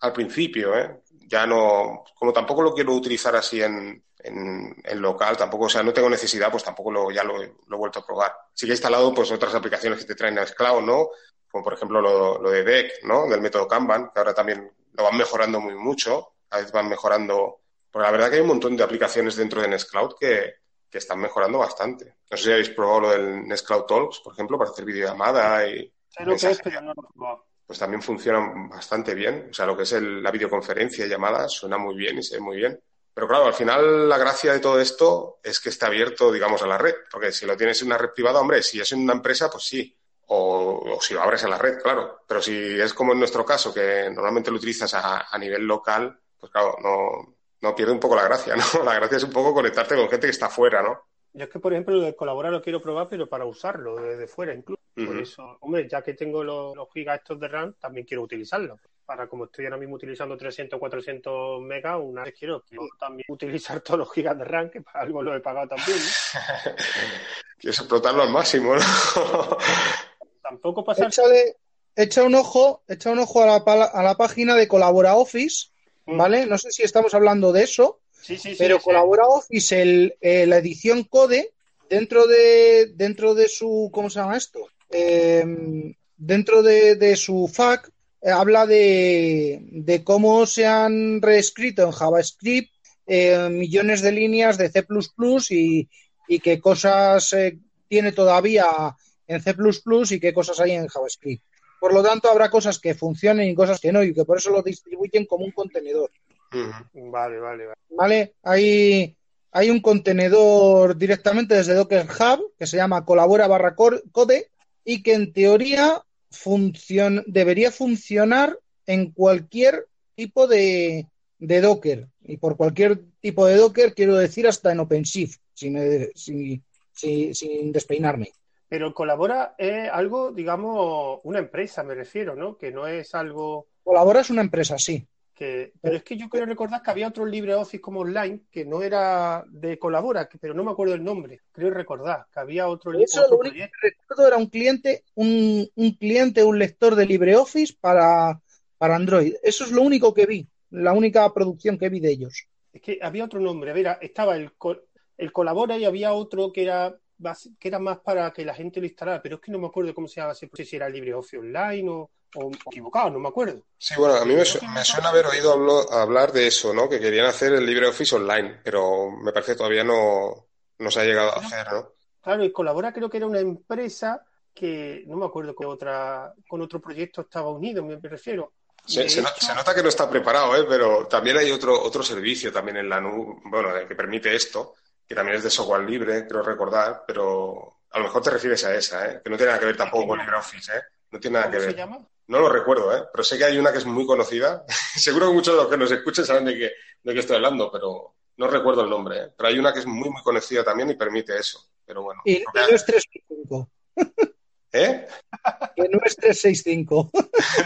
al principio, ¿eh? Ya no, como tampoco lo quiero utilizar así en, en, en local, tampoco, o sea, no tengo necesidad, pues tampoco lo, ya lo, he- vuelto a probar. Sí que he instalado pues otras aplicaciones que te traen a Cloud, ¿no? Como por ejemplo lo, lo de Deck, ¿no? Del método Kanban, que ahora también lo van mejorando muy mucho, a veces van mejorando, porque la verdad que hay un montón de aplicaciones dentro de Nextcloud que, que están mejorando bastante. No sé si habéis probado lo del Nextcloud Talks, por ejemplo, para hacer videollamada y Sé lo que es, mensajería. pero no lo he probado. Pues también funcionan bastante bien. O sea, lo que es el- la videoconferencia y llamadas suena muy bien y se ve muy bien. Pero claro, al final la gracia de todo esto es que está abierto, digamos, a la red. Porque si lo tienes en una red privada, hombre, si es en una empresa, pues sí. O, o si lo abres a la red, claro. Pero si es como en nuestro caso, que normalmente lo utilizas a, a nivel local, pues claro, no, no pierde un poco la gracia, ¿no? La gracia es un poco conectarte con gente que está fuera, ¿no? Yo es que, por ejemplo, lo de colaborar lo quiero probar, pero para usarlo desde fuera incluso. Por eso, hombre, ya que tengo los, los gigas estos de RAM, también quiero utilizarlos. Para como estoy ahora mismo utilizando 300 400 megas, una vez quiero, quiero también utilizar todos los gigas de RAM, que para algo lo he pagado también. ¿no? Quieres explotarlo al máximo, ¿no? Tampoco pasar. Échale, echa un ojo, echa un ojo a la, pala- a la página de Colabora Office. ¿Vale? No sé si estamos hablando de eso, Sí, sí, sí. pero. Colabora Office, el, eh, la edición Code, dentro de, dentro de su, ¿cómo se llama esto? Eh, dentro de, de su FAQ, eh, habla de, de cómo se han reescrito en JavaScript eh, millones de líneas de C++ y, y qué cosas eh, tiene todavía en C++ y qué cosas hay en JavaScript. Por lo tanto, habrá cosas que funcionen y cosas que no, y que por eso lo distribuyen como un contenedor. Vale, vale, vale. ¿vale? Hay, hay un contenedor directamente desde Docker Hub que se llama colabora barra code y que en teoría funcion- debería funcionar en cualquier tipo de, de Docker. Y por cualquier tipo de Docker quiero decir hasta en OpenShift, si me- si- si- sin despeinarme. Pero colabora es algo, digamos, una empresa, me refiero, ¿no? Que no es algo Colabora es una empresa, sí. que. Pero es que yo quiero recordar que había otro LibreOffice como online que no era de colabora, pero no me acuerdo el nombre. Creo recordar que había otro, Eso otro lo único proyecto. que recuerdo era un cliente, un, un cliente, un lector de LibreOffice para, para Android. Eso es lo único que vi, la única producción que vi de ellos. Es que había otro nombre. A ver, estaba el, col- el colabora y había otro que era que era más para que la gente lo instalara, pero es que no me acuerdo cómo se llama, ese- sé si era LibreOffice Online o, o equivocado, no me acuerdo. Sí, bueno, a mí me, su- me suena haber oído hablo- hablar de eso, ¿no? Que querían hacer el LibreOffice online, pero me parece que todavía no, no se ha llegado a hacer, ¿no? Claro, y Colabora creo que era una empresa que no me acuerdo con otra con otro proyecto estaba unido, me refiero. Se, nota que no está preparado, ¿eh? pero también hay otro, otro servicio también en la nube, bueno, que permite esto, que también es de software libre, creo recordar, pero a lo mejor te refieres a esa, ¿eh? que no tiene nada que ver tampoco con LibreOffice, ¿eh? No tiene nada que ver. se llama? No lo recuerdo, ¿eh? pero sé que hay una que es muy conocida. Seguro que muchos de los que nos escuchen saben de qué, de qué estoy hablando, pero no recuerdo el nombre. ¿eh? Pero hay una que es muy, muy conocida también y permite eso. Pero bueno. Y, y no es 365. ¿Eh? Que no es 365.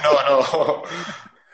no, no.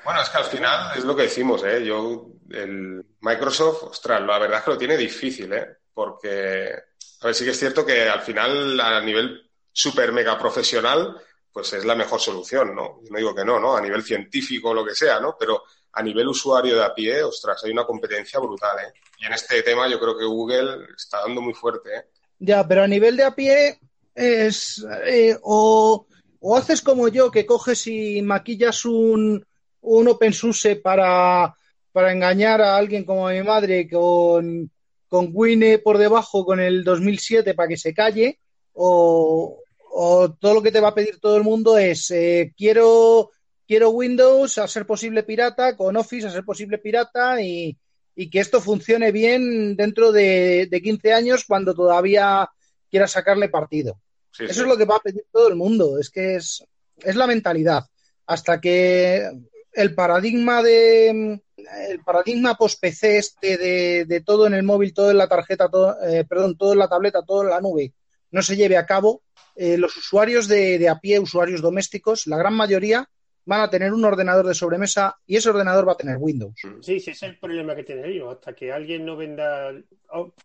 Bueno, es que al final es lo que decimos, ¿eh? Yo, el Microsoft, ostras, la verdad es que lo tiene difícil, ¿eh? Porque, a ver, sí que es cierto que al final, a nivel super mega profesional, pues es la mejor solución, ¿no? Yo no digo que no, ¿no? A nivel científico lo que sea, ¿no? Pero a nivel usuario de a pie, ostras, hay una competencia brutal, ¿eh? Y en este tema yo creo que Google está dando muy fuerte, ¿eh? Ya, pero a nivel de a pie es eh, o, o, haces como yo, que coges y maquillas un, un OpenSUSE para, para engañar a alguien como mi madre con, con Wine por debajo con el 2007 para que se calle, o, o todo lo que te va a pedir todo el mundo es eh, quiero, quiero Windows a ser posible pirata, con Office a ser posible pirata y, y que esto funcione bien dentro de, de, 15 años cuando todavía quiera sacarle partido. Sí, Eso sí. es lo que va a pedir todo el mundo, es que es, es la mentalidad. Hasta que el paradigma de el paradigma post PC este de, de, todo en el móvil, todo en la tarjeta, todo, eh, perdón, todo en la tableta, todo en la nube, no se lleve a cabo, eh, los usuarios de, de, a pie, usuarios domésticos, la gran mayoría van a tener un ordenador de sobremesa y ese ordenador va a tener Windows. Sí, sí, ese es el problema que tiene ellos. Hasta que alguien no venda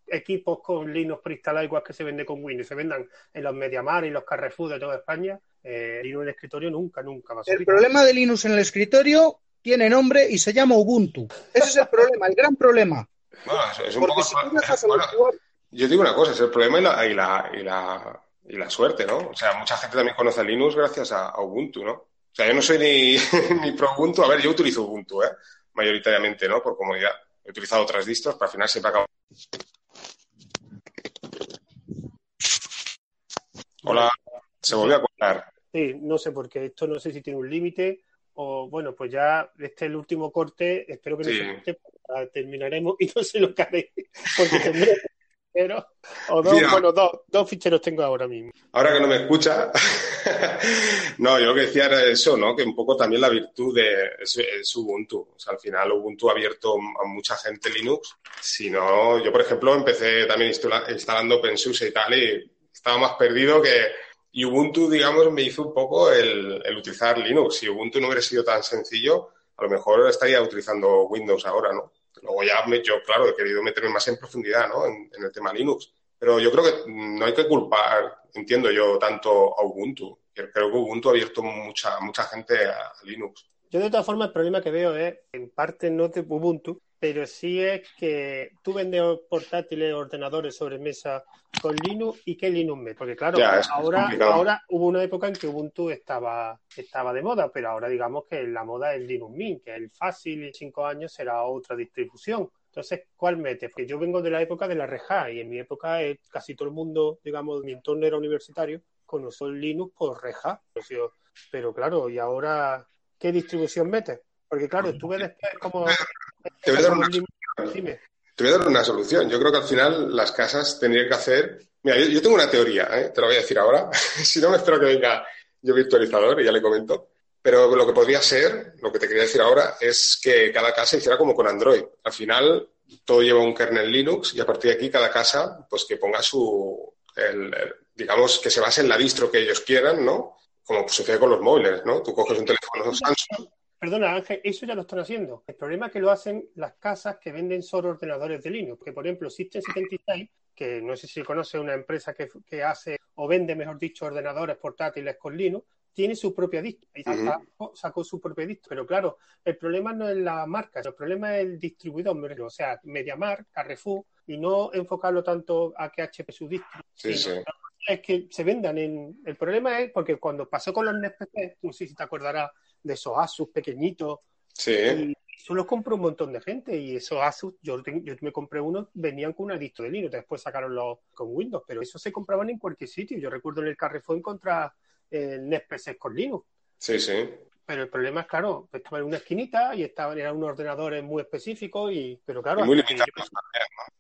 equipos con Linux preinstalado igual que se vende con Windows, se vendan en los Mediamar y los Carrefour de toda España, eh, Linux en el escritorio nunca, nunca va a ser. El problema de Linux en el escritorio tiene nombre y se llama Ubuntu. Ese es el problema, el gran problema. Bueno, es un Porque poco... Si bueno, yo digo una cosa, es el problema y la, y la, y la, y la suerte, ¿no? O sea, mucha gente también conoce Linux gracias a, a Ubuntu, ¿no? O sea, yo no soy ni, ni pro Ubuntu. A ver, yo utilizo Ubuntu, ¿eh? Mayoritariamente, ¿no? Por comodidad. He utilizado otras distros, pero al final siempre acabo. Hola, se volvió a cortar. Sí, no sé por qué. Esto no sé si tiene un límite o, bueno, pues ya este es el último corte. Espero que no Sí. se corte. Terminaremos y no sé lo haré. Porque tendré ficheros, o dos, Mira. bueno, dos, dos ficheros tengo ahora mismo. Ahora que no me escucha, no, yo lo que decía era eso, ¿no? Que un poco también la virtud de es, es Ubuntu. O sea, al final Ubuntu ha abierto a mucha gente Linux. Si no, yo por ejemplo empecé también instala, instalando OpenSUSE y tal y estaba más perdido que y Ubuntu, digamos, me hizo un poco el, utilizar Linux. Si Ubuntu no hubiera sido tan sencillo, a lo mejor estaría utilizando Windows ahora, ¿no? Luego ya me, yo, claro, he querido meterme más en profundidad, ¿no? En, el tema Linux. Pero yo creo que no hay que culpar, entiendo yo, tanto a Ubuntu. Creo que Ubuntu ha abierto mucha, mucha gente a Linux. Yo de todas formas el problema que veo es, en parte no de Ubuntu, pero sí es que tú vendes portátiles, ordenadores sobre mesa con Linux y qué Linux metes. Porque claro, Ya, es ahora, ahora hubo una época en que Ubuntu estaba, estaba de moda, pero ahora digamos que la moda es Linux Mint, que es el fácil y en cinco años será otra distribución. Entonces, ¿cuál metes? Porque yo vengo de la época de la Red Hat y en mi época eh, casi todo el mundo, digamos, mi entorno era universitario, conoció Linux por Red Hat. Pero, pero claro, y ahora, ¿qué distribución metes? Porque claro, estuve después como... Te voy a dar una, Dime. Te voy a dar una solución. Yo creo que al final las casas tendrían que hacer. Mira, yo, yo tengo una teoría, ¿eh? te lo voy a decir ahora. si no, me espero que venga yo virtualizador y ya le comento. Pero lo que podría ser, lo que te quería decir ahora, es que cada casa hiciera como con Android. Al final, todo lleva un kernel Linux y a partir de aquí cada casa, pues que ponga su, el, el, digamos, que se base en la distro que ellos quieran, ¿no? Como sucede con los móviles, ¿no? Tú coges un teléfono Samsung Perdona, Ángel, eso ya lo están haciendo. El problema es que lo hacen las casas que venden solo ordenadores de Linux. Que, por ejemplo, System76, que no sé si conoce una empresa que, que hace o vende, mejor dicho, ordenadores portátiles con Linux, tiene su propia distro. Y sacó, sacó, su propia distro. Pero claro, el problema no es la marca, el problema es el distribuidor. O sea, MediaMark, Carrefour, y no enfocarlo tanto a que HP su distro. Sí, sí. Es que se vendan en. El problema es porque cuando pasó con los NESPC, no sé si te acordarás de esos Asus pequeñitos. Sí. Y eso los compró un montón de gente. Y esos Asus, yo, yo me compré uno, venían con una distro de Linux. Después sacaron los con Windows, pero eso se compraban en cualquier sitio. Yo recuerdo en el Carrefour encontrar el NES PC con Linux. Sí, sí. Pero el problema es, claro, estaba en una esquinita y estaban eran unos ordenadores muy específicos, y, pero claro. muy yo- también, ¿no?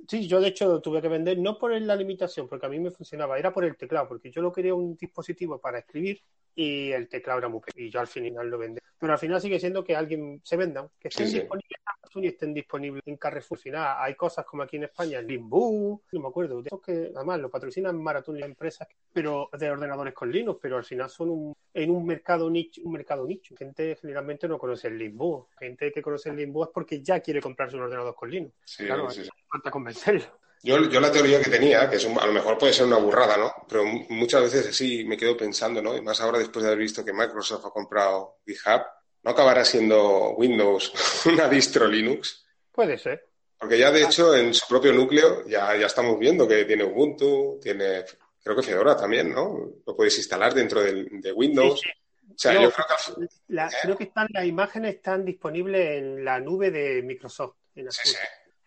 Sí, yo de hecho tuve que vender no por la limitación, porque a mí me funcionaba, era por el teclado, porque yo lo quería un dispositivo para escribir y el teclado era muy pequeño y yo al final lo vendí. Pero al final sigue siendo que alguien se vendan, que estén Sí, sí. disponibles y estén disponibles en Carrefour. Al final hay cosas como aquí en España, Limbu, no me acuerdo, de esos que además lo patrocinan Maratón y empresas, pero de ordenadores con Linux, pero al final son un, en un mercado nicho, un mercado nicho. Gente generalmente no conoce el Limbu. Gente que conoce el Limbu es porque ya quiere comprarse un ordenador con Linux. Sí, Claro, sí, sí. falta convencerlo. Yo, yo la teoría que tenía, que es un- a lo mejor puede ser una burrada, ¿no? Pero mu- muchas veces sí me quedo pensando, ¿no? Y más ahora después de haber visto que Microsoft ha comprado GitHub, ¿no acabará siendo Windows una distro Linux? Puede ser. Porque ya de hecho en su propio núcleo ya, ya estamos viendo que tiene Ubuntu, tiene creo que Fedora también, ¿no? Lo puedes instalar dentro de Windows. Sí, O sea, yo creo que al fin- La- ¿Eh? creo que están, las imágenes están disponibles en la nube de Microsoft. En Sí, sí.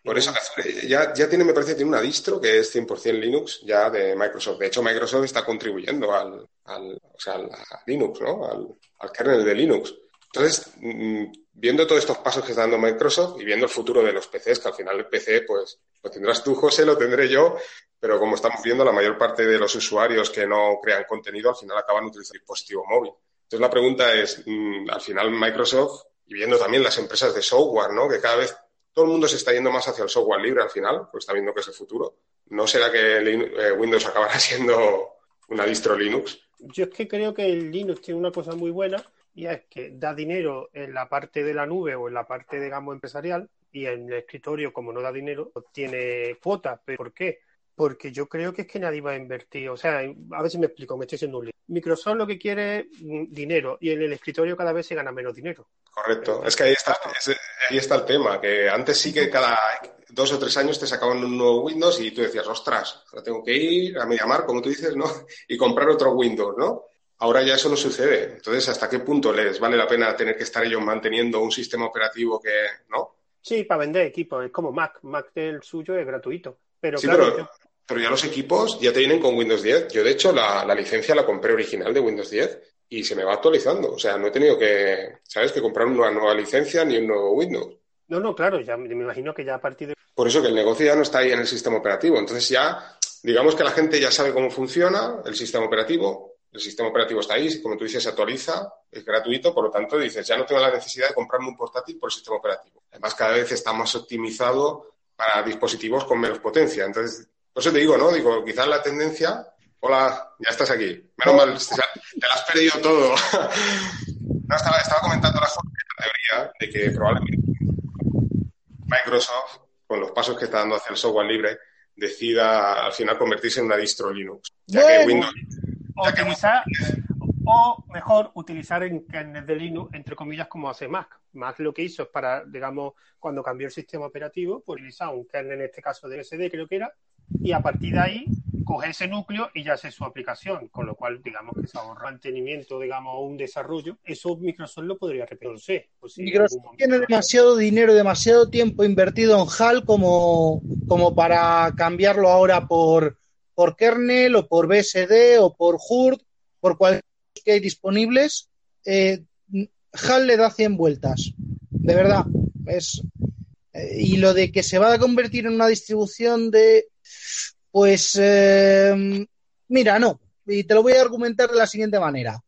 Por eso que ya, ya tiene, me parece, tiene una distro que es 100% Linux ya de Microsoft. De hecho, Microsoft está contribuyendo al, al- o sea, al- a Linux, ¿no? Al, al kernel de Linux. Entonces, mm, viendo todos estos pasos que está dando Microsoft y viendo el futuro de los PCs, que al final el PC, pues, lo tendrás tú, José, lo tendré yo, pero como estamos viendo, la mayor parte de los usuarios que no crean contenido al final acaban utilizando el dispositivo móvil. Entonces, la pregunta es, mm, al final Microsoft, y viendo también las empresas de software, ¿no? Que cada vez todo el mundo se está yendo más hacia el software libre al final, pues está viendo que es el futuro. ¿No será que eh, Windows acabará siendo una distro Linux? Yo es que creo que el Linux tiene una cosa muy buena y es que da dinero en la parte de la nube o en la parte, digamos, empresarial y en el escritorio, como no da dinero, tiene cuotas. ¿Pero ¿Por qué? Porque yo creo que es que nadie va a invertir. O sea, a ver si me explico, me estoy haciendo un lío. Microsoft lo que quiere es mm, dinero y en el escritorio cada vez se gana menos dinero. Correcto. Es que ahí está, es- ahí está el tema, que antes sí que cada dos o tres años te sacaban un nuevo Windows y tú decías, ostras, ahora tengo que ir a MediaMarkt, como tú dices, ¿no? Y comprar otro Windows, ¿no? Ahora ya eso no sucede. Entonces, ¿hasta qué punto les vale la pena tener que estar ellos manteniendo un sistema operativo que, ¿no? Sí, para vender equipos, es como Mac. Mac del suyo es gratuito. Pero Sí, claro, pero, yo- pero ya los equipos ya te vienen con Windows 10. Yo, de hecho, la, la licencia la compré original de Windows 10 y se me va actualizando. O sea, no he tenido que, ¿sabes?, que comprar una nueva licencia ni un nuevo Windows. no, no, claro, ya me imagino que ya a partir de Por eso que el negocio ya no está ahí en el sistema operativo. Entonces ya, digamos que la gente ya sabe cómo funciona el sistema operativo. El sistema operativo está ahí, como tú dices, se actualiza, es gratuito, por lo tanto dices, ya no tengo la necesidad de comprarme un portátil por el sistema operativo. Además, cada vez está más optimizado para dispositivos con menos potencia. Entonces, por eso te digo, ¿no? Digo, quizás la tendencia... Hola, ya estás aquí. Menos mal, te lo has perdido todo. No, estaba, estaba comentando la la teoría de que probablemente Microsoft, con los pasos que está dando hacia el software libre, decida al final convertirse en una distro Linux. Ya que. Windows, utilizar, o mejor, utilizar en kernel de Linux, entre comillas, como hace Mac. Mac lo que hizo es para, digamos, cuando cambió el sistema operativo, pues utilizar un kernel, en este caso de SD, creo que era, y a partir de ahí coge ese núcleo y ya hace su aplicación, con lo cual, digamos, que se ahorra mantenimiento, digamos, un desarrollo. Eso Microsoft lo podría repetir, no sé. pues en Microsoft tiene demasiado dinero, demasiado tiempo invertido en HAL como, como para cambiarlo ahora por, por kernel o por BSD o por HURD, por cualquier que hay disponibles. Eh, HAL le da 100 vueltas, de verdad. Es, eh, y lo de que se va a convertir en una distribución de, pues, eh, mira, no. Y te lo voy a argumentar de la siguiente manera.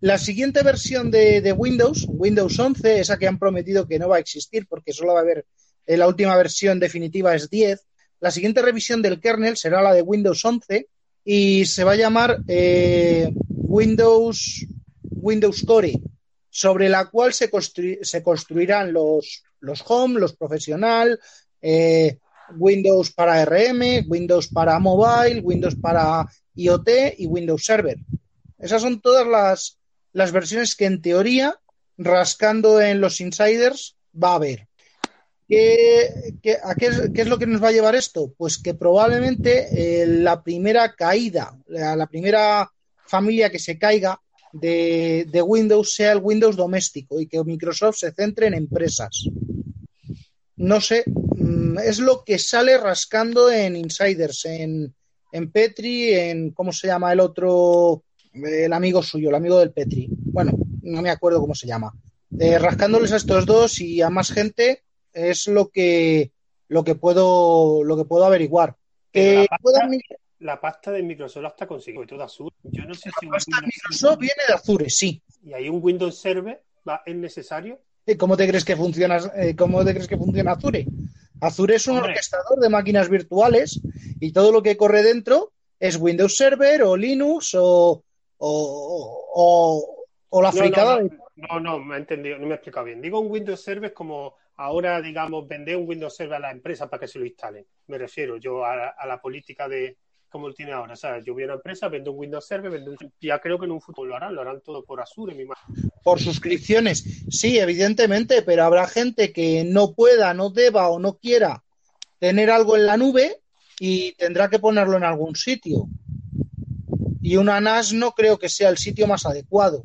La siguiente versión de, Windows, Windows 11, esa que han prometido que no va a existir porque solo va a haber la última versión definitiva es 10. La siguiente revisión del kernel será la de Windows 11 y se va a llamar eh, Windows, Windows Core, sobre la cual se, construi- se construirán los, los Home, los Profesional, eh, Windows para RM, Windows para Mobile, Windows para IoT y Windows Server. Esas son todas las, las versiones que en teoría, rascando en los insiders, va a haber. ¿Qué, qué- a qué, es, qué es lo que nos va a llevar esto? Pues que probablemente eh, la primera caída, la, primera familia que se caiga de, de Windows sea el Windows doméstico y que Microsoft se centre en empresas. No sé, mm, es lo que sale rascando en insiders, en, en Petri, en, ¿cómo se llama el otro? El amigo suyo, el amigo del Petri. Bueno, no me acuerdo cómo se llama. Eh, rascándoles a estos dos y a más gente es lo que lo que puedo lo que puedo averiguar. Que la, pasta, la pasta de Microsoft la está consiguiendo, todo azul. Yo no sé si un pasta de Windows Microsoft viene de Azure, sí. y hay un Windows Server va, es necesario. ¿Y ¿Cómo te crees que funciona eh, cómo te crees que funciona Azure? Azure es un Hombre. orquestador de máquinas virtuales y todo lo que corre dentro es Windows Server o Linux o, o, o- o la No, fricada no, no, no, me he entendido, no me he explicado bien. Digo un Windows Server como ahora, digamos, vender un Windows Server a la empresa para que se lo instalen. Me refiero yo a, a la política de como lo tiene ahora. O sea, yo voy a una empresa, vendo un Windows Server, vendo un... ya creo que en un futuro lo harán, lo harán todo por Azure, mi imagino. por suscripciones. Sí, evidentemente, pero habrá gente que no pueda, no deba o no quiera tener algo en la nube y tendrá que ponerlo en algún sitio. Y una NAS no creo que sea el sitio más adecuado.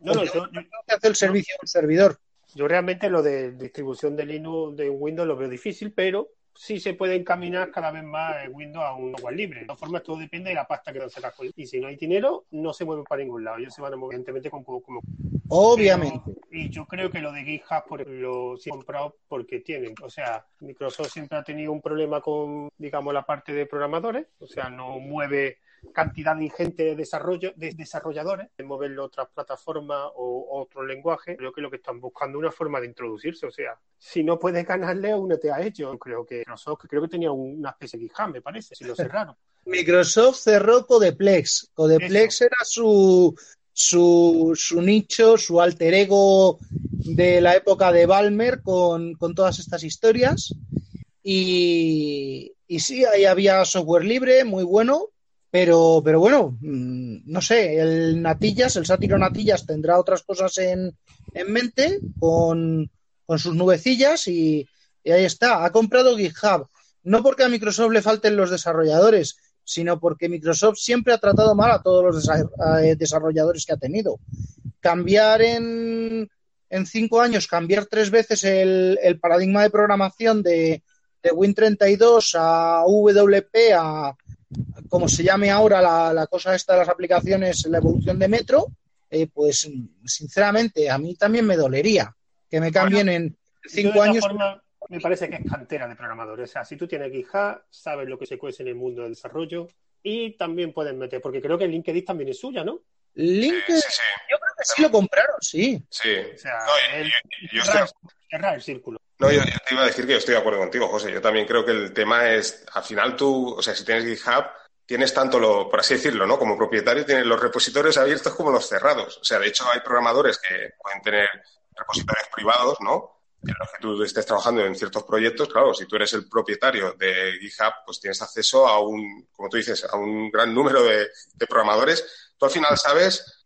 No, no, yo, yo- Creo que hace el servicio de un servidor. Yo realmente lo de distribución de Linux de Windows lo veo difícil, pero sí se puede encaminar cada vez más el Windows a un software libre. De todas formas, todo depende de la pasta que sacar. con- Y si no hay dinero, no se mueven para ningún lado. Ellos se van a mover, evidentemente, con como, como Obviamente. Pero- y yo creo que lo de GitHub por lo sí he comprado porque tienen, o sea, Microsoft siempre ha tenido un problema con, digamos, la parte de programadores, o sea, no mueve cantidad ingente de desarrollo de desarrolladores, de moverlo a otras plataformas o otros lenguajes. Creo que lo que están buscando es una forma de introducirse, o sea, si no puedes ganarle, únete a ellos. Creo que Microsoft, creo que tenía una especie de GitHub, me parece, si lo cerraron. Microsoft cerró Codeplex. Codeplex era su, su, su nicho, su alter ego de la época de Balmer con, con todas estas historias. Y, y sí, ahí había software libre, muy bueno, pero, pero bueno, mm, no sé, el Natillas, el sátiro Natillas tendrá otras cosas en, en mente con, con sus nubecillas y, ahí está. Ha comprado GitHub. No porque a Microsoft le falten los desarrolladores, sino porque Microsoft siempre ha tratado mal a todos los eh, desarrolladores que ha tenido. Cambiar en, en cinco años, cambiar tres veces el, el paradigma de programación de, de Win32 a WP, a como se llame ahora la, la cosa esta de las aplicaciones, la evolución de Metro, eh, pues sinceramente a mí también me dolería que me cambien en cinco todas años. formas, me parece que es cantera de programadores. O sea, si tú tienes GitHub, sabes lo que se cuece en el mundo del desarrollo y también puedes meter, porque creo que LinkedIn también es suya, ¿no? LinkedIn, Sí, sí, yo creo que sí lo compraron, sí. sí. O sea, No, el- yo- yo cerrar, estoy- cerrar el círculo. No, yo, yo te iba a decir que yo estoy de acuerdo contigo, José. Yo también creo que el tema es, al final tú, o sea, si tienes GitHub, tienes tanto lo, por así decirlo, ¿no? Como propietario, tienes los repositorios abiertos como los cerrados. O sea, de hecho, hay programadores que pueden tener repositorios privados, ¿no? En los que tú estés trabajando en ciertos proyectos, claro, si tú eres el propietario de GitHub, pues tienes acceso a un, como tú dices, a un gran número de, de programadores. Tú al final sabes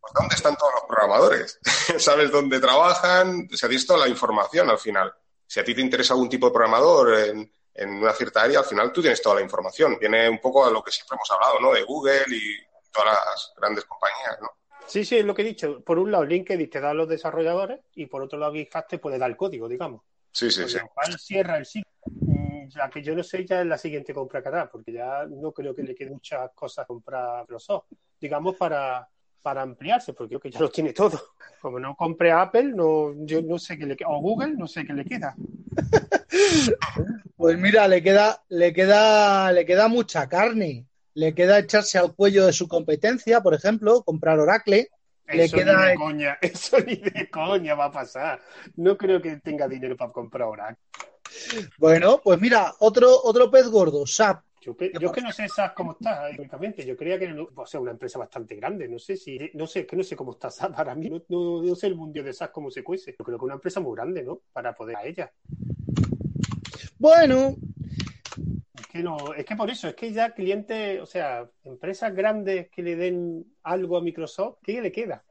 pues, dónde están todos los programadores. sabes dónde trabajan, o sea, tienes toda la información al final. Si a ti te interesa algún tipo de programador en, en una cierta área, al final tú tienes toda la información. Viene un poco a lo que siempre hemos hablado, ¿no? De Google y todas las grandes compañías, ¿no? Sí, sí, es lo que he dicho. Por un lado, LinkedIn te da a los desarrolladores y por otro lado, GitHub te puede dar el código, digamos. Sí, sí, Con sí. lo cual cierra el ciclo. Mm, La que yo no sé ya es la siguiente compra que hará, porque ya no creo que le queden muchas cosas comprar Microsoft, digamos, para, para ampliarse, porque creo que ya lo tiene todo. Como no compre Apple, no, yo no sé qué le queda, o Google, no sé qué le queda. Pues mira, le queda, le queda, le queda mucha carne. Le queda echarse al cuello de su competencia, por ejemplo, comprar Oracle. Le Eso queda- ni de coña, eso ni de coña va a pasar. No creo que tenga dinero para comprar ahora. Bueno, pues mira, otro, otro pez gordo, SAP. Yo, que- yo es que no sé SAP cómo está económicamente. Yo creía que era o sea, una empresa bastante grande. No sé si, no sé, que no sé cómo está para mí. No, no- no sé el mundo de SAP cómo se cuece. Yo creo que una empresa muy grande, ¿no? Para poder a ella. Bueno, Es que no, es que por eso, es que ya clientes, o sea, empresas grandes que le den algo a Microsoft, ¿qué le queda?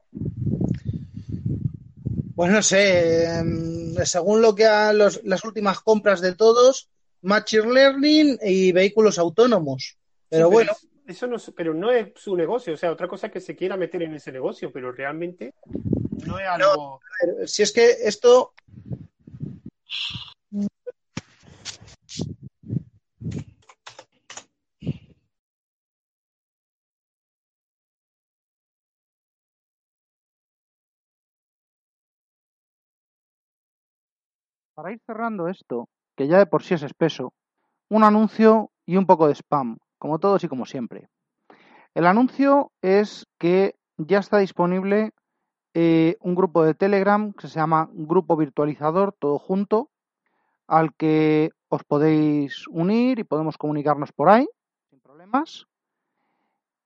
pues no sé, em, según lo que los- las últimas compras de todos, Machine Learning y vehículos autónomos. Pero bueno. Pero eso no, pero no es su negocio, o sea, otra cosa que se quiera meter en ese negocio, pero realmente no es algo. Si es que esto. Para ir cerrando esto, que ya de por sí es espeso, un anuncio y un poco de spam, como todos y como siempre. El anuncio es que ya está disponible eh, un grupo de Telegram que se llama Grupo Virtualizador, todo junto, al que os podéis unir y podemos comunicarnos por ahí, sin problemas.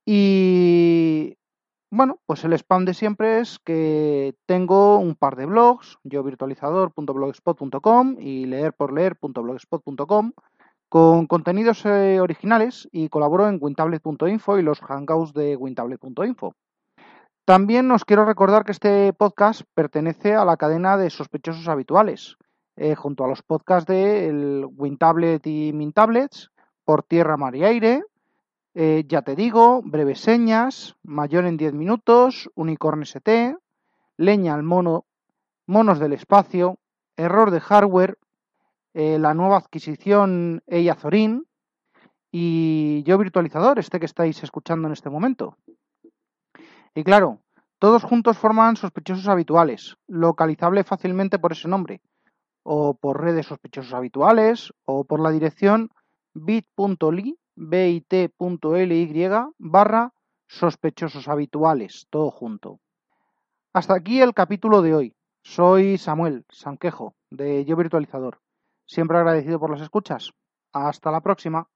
Y bueno, pues el spam de siempre es que tengo un par de blogs, yo virtualizador.blogspot.com y leerporleer.blogspot.com, con contenidos eh, originales y colaboro en wintablet.info y los hangouts de wintablet.info. También os quiero recordar que este podcast pertenece a la cadena de sospechosos habituales, eh, junto a los podcasts de el WinTablet y MinTablets, Por Tierra, Mar y Aire, eh, Ya Te Digo, Breves Señas, Mayor en 10 Minutos, Unicorn ST, Leña al Mono, Monos del Espacio, Error de Hardware, eh, la nueva adquisición Eiazorin y Yo Virtualizador, este que estáis escuchando en este momento. Y claro, todos juntos forman sospechosos habituales, localizable fácilmente por ese nombre, o por redes sospechosos habituales, o por la dirección bit.ly, bit.ly barra sospechosos habituales, todo junto. Hasta aquí el capítulo de hoy. Soy Samuel Sanquejo, de Yo Virtualizador. Siempre agradecido por las escuchas. Hasta la próxima.